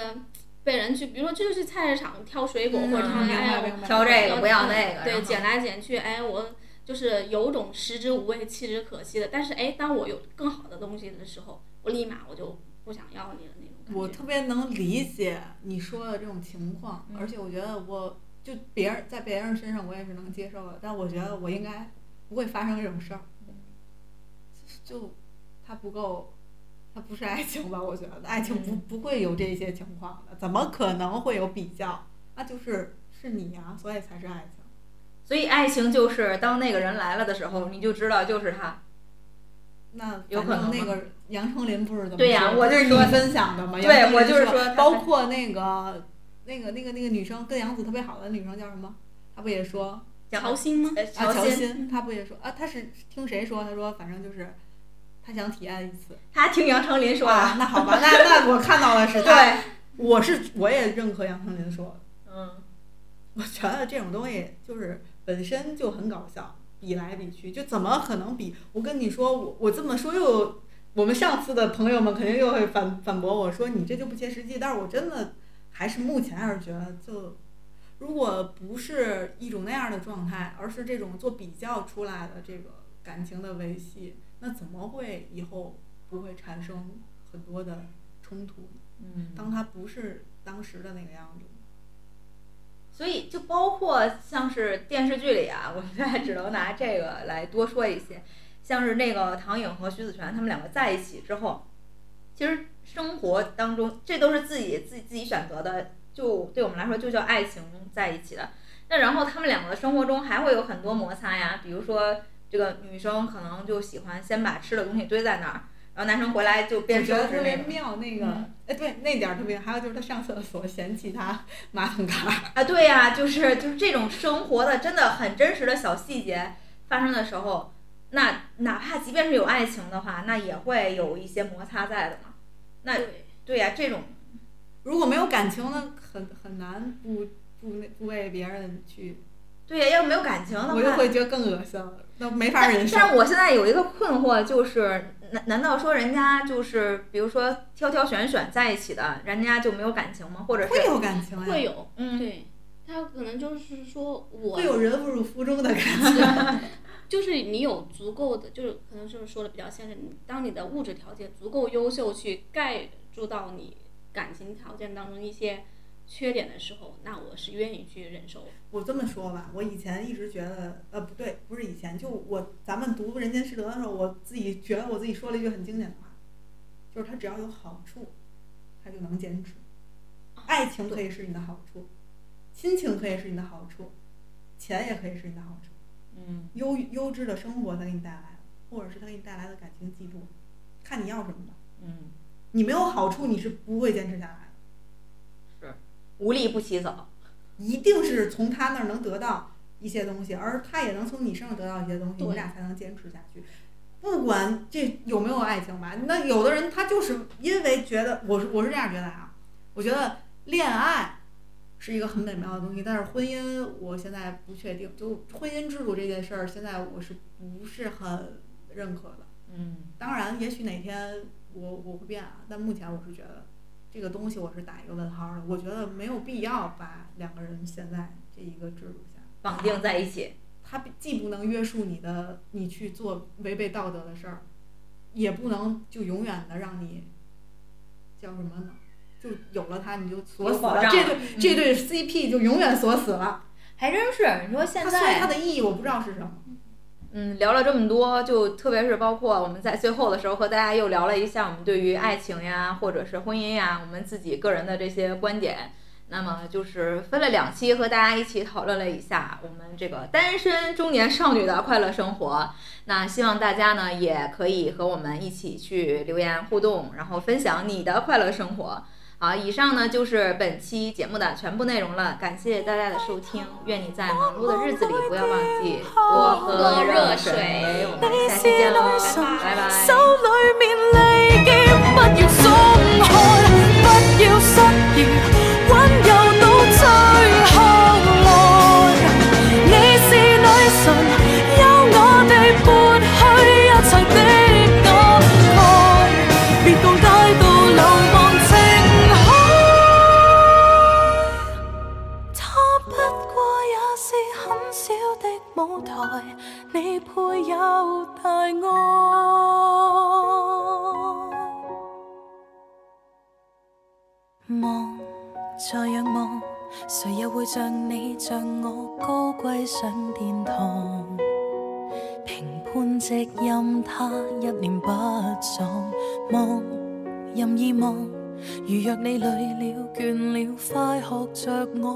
Speaker 2: 被人去，比如说就是去菜市场挑水果、或者哎呀
Speaker 1: 挑这个
Speaker 2: 我
Speaker 1: 不要那个，
Speaker 2: 对，捡来捡去，哎，我就是有种食之无味，弃之可惜的。但是哎，当我有更好的东西的时候，我立马我就不想要你的那种感觉。
Speaker 3: 我特别能理解你说的这种情况，
Speaker 1: 嗯
Speaker 3: 而且我觉得我就别人在别人身上我也是能接受的，但我觉得我应该不会发生这种事儿，就他不够，他不是爱情吧？我觉得爱情不
Speaker 1: 嗯
Speaker 3: 不会有这些情况的，怎么可能会有比较？那就是是你呀、所以才是爱情。
Speaker 1: 所以爱情就是当那个人来了的时候，你就知道就是他。
Speaker 3: 那
Speaker 1: 有可能
Speaker 3: 那个杨丞琳不是
Speaker 1: 对呀
Speaker 3: 说
Speaker 1: 我就是说
Speaker 3: 分享的嘛。
Speaker 1: 对我就是
Speaker 3: 说
Speaker 1: 说
Speaker 3: 包括那个那个那个那个女生跟杨紫特别好的女生叫什么？她不也说
Speaker 2: 乔欣吗？
Speaker 1: 呃
Speaker 3: 啊？
Speaker 1: 乔欣，
Speaker 3: 她不也说啊？她是听谁说？她说反正就是她想体验一次。
Speaker 1: 她听杨丞琳说的。
Speaker 3: 啊，那好吧，那那我看到了是 她。
Speaker 1: 对，
Speaker 3: 我是我也认可杨丞琳说的。
Speaker 1: 嗯，
Speaker 3: 我觉得这种东西就是本身就很搞笑，比来比去，就怎么可能比？我跟你说，我我这么说又，我们上次的朋友们肯定又会反反驳我说你这就不切实际。但是我真的还是目前还是觉得，就如果不是一种那样的状态，而是这种做比较出来的这个感情的维系，那怎么会以后不会产生很多的冲突呢？
Speaker 1: 嗯，
Speaker 3: 当他不是当时的那个样子。
Speaker 1: 所以就包括像是电视剧里啊，我现在只能拿这个来多说一些，像是那个唐颖和徐子泉他们两个在一起之后，其实生活当中这都是自己自己自己选择的，就对我们来说就叫爱情在一起的。那然后他们两个的生活中还会有很多摩擦呀，比如说这个女生可能就喜欢先把吃的东西堆在那儿，然后男生回来就
Speaker 3: 我
Speaker 1: 边
Speaker 3: 觉得特别。妙，那个，
Speaker 1: 嗯
Speaker 3: 哎、对，那点儿特别，还有就是他上厕所嫌弃他马桶盖，
Speaker 1: 啊，对呀、就是就是这种生活的真的很真实的小细节发生的时候，那哪怕即便是有爱情的话，那也会有一些摩擦在的嘛。那
Speaker 2: 对，
Speaker 1: 对呀、这种
Speaker 3: 如果没有感情呢，很很难不不那不为别人去，
Speaker 1: 对呀、要没有感情的话，
Speaker 3: 我就会觉得更恶心了，那没法忍受。
Speaker 1: 但是我现在有一个困惑，就是难难道说人家就是比如说挑挑选选在一起的，人家就没有感情吗？或者
Speaker 3: 会有感情呀，
Speaker 2: 会有，
Speaker 1: 嗯，
Speaker 2: 对，他可能就是说我
Speaker 3: 会有人不入腹中的感情。
Speaker 2: 就是你有足够的，就是可能就是说的比较现实，你当你的物质条件足够优秀，去盖住到你感情条件当中一些缺点的时候，那我是愿意去忍受。
Speaker 3: 我这么说吧，我以前一直觉得，呃，不对，不是以前，就我咱们读《人间失德》的时候，我自己觉得我自己说了一句很经典的话，就是他只要有好处，他就能坚持。爱情可以是你的好处，亲情可以是你的好处，钱也可以是你的好处，
Speaker 1: 嗯
Speaker 3: 优优质的生活他给你带来的，或者是他给你带来的感情寄托，看你要什么吧。
Speaker 1: 嗯，
Speaker 3: 你没有好处，你是不会坚持下来的。
Speaker 1: 是无利不起早。
Speaker 3: 一定是从他那儿能得到一些东西，而他也能从你身上得到一些东西，
Speaker 2: 对
Speaker 3: 你俩才能坚持下去。不管这有没有爱情吧，那有的人他就是因为觉得我是我是这样觉得啊，我觉得恋爱是一个很美妙的东西，但是婚姻我现在不确定，就婚姻制度这件事儿，现在我是不是很认可的。
Speaker 1: 嗯
Speaker 3: 当然，也许哪天我我会变啊，但目前我是觉得这个东西我是打一个问号的。我觉得没有必要把两个人现在这一个制度下
Speaker 1: 绑定在一起。
Speaker 3: 它既不能约束你的你去做违背道德的事儿，也不能就永远的让你叫什么呢？就有了他你就锁死了，这对
Speaker 1: 嗯
Speaker 3: 这对 CP 就永远锁死了。
Speaker 1: 还真是，你说现
Speaker 3: 在所以它，的意义我不知道是什么。
Speaker 1: 嗯，聊了这么多，就特别是包括我们在最后的时候和大家又聊了一下我们对于爱情呀，或者是婚姻呀，我们自己个人的这些观点。那么就是分了两期和大家一起讨论了一下我们这个单身中年少女的快乐生活。那希望大家呢也可以和我们一起去留言互动，然后分享你的快乐生活。好，以上呢就是本期节目的全部内容了，感谢大家的收听。愿你在忙碌的日子里不要忘记多喝热水。我们下期见喽，拜拜。
Speaker 4: 手里面利剑不要松，不要舞台，你配有大爱。望，再仰望，谁又会像你像我高贵上殿堂？评判直任他一念不爽，望任意望，如若你累了倦了，快學着我。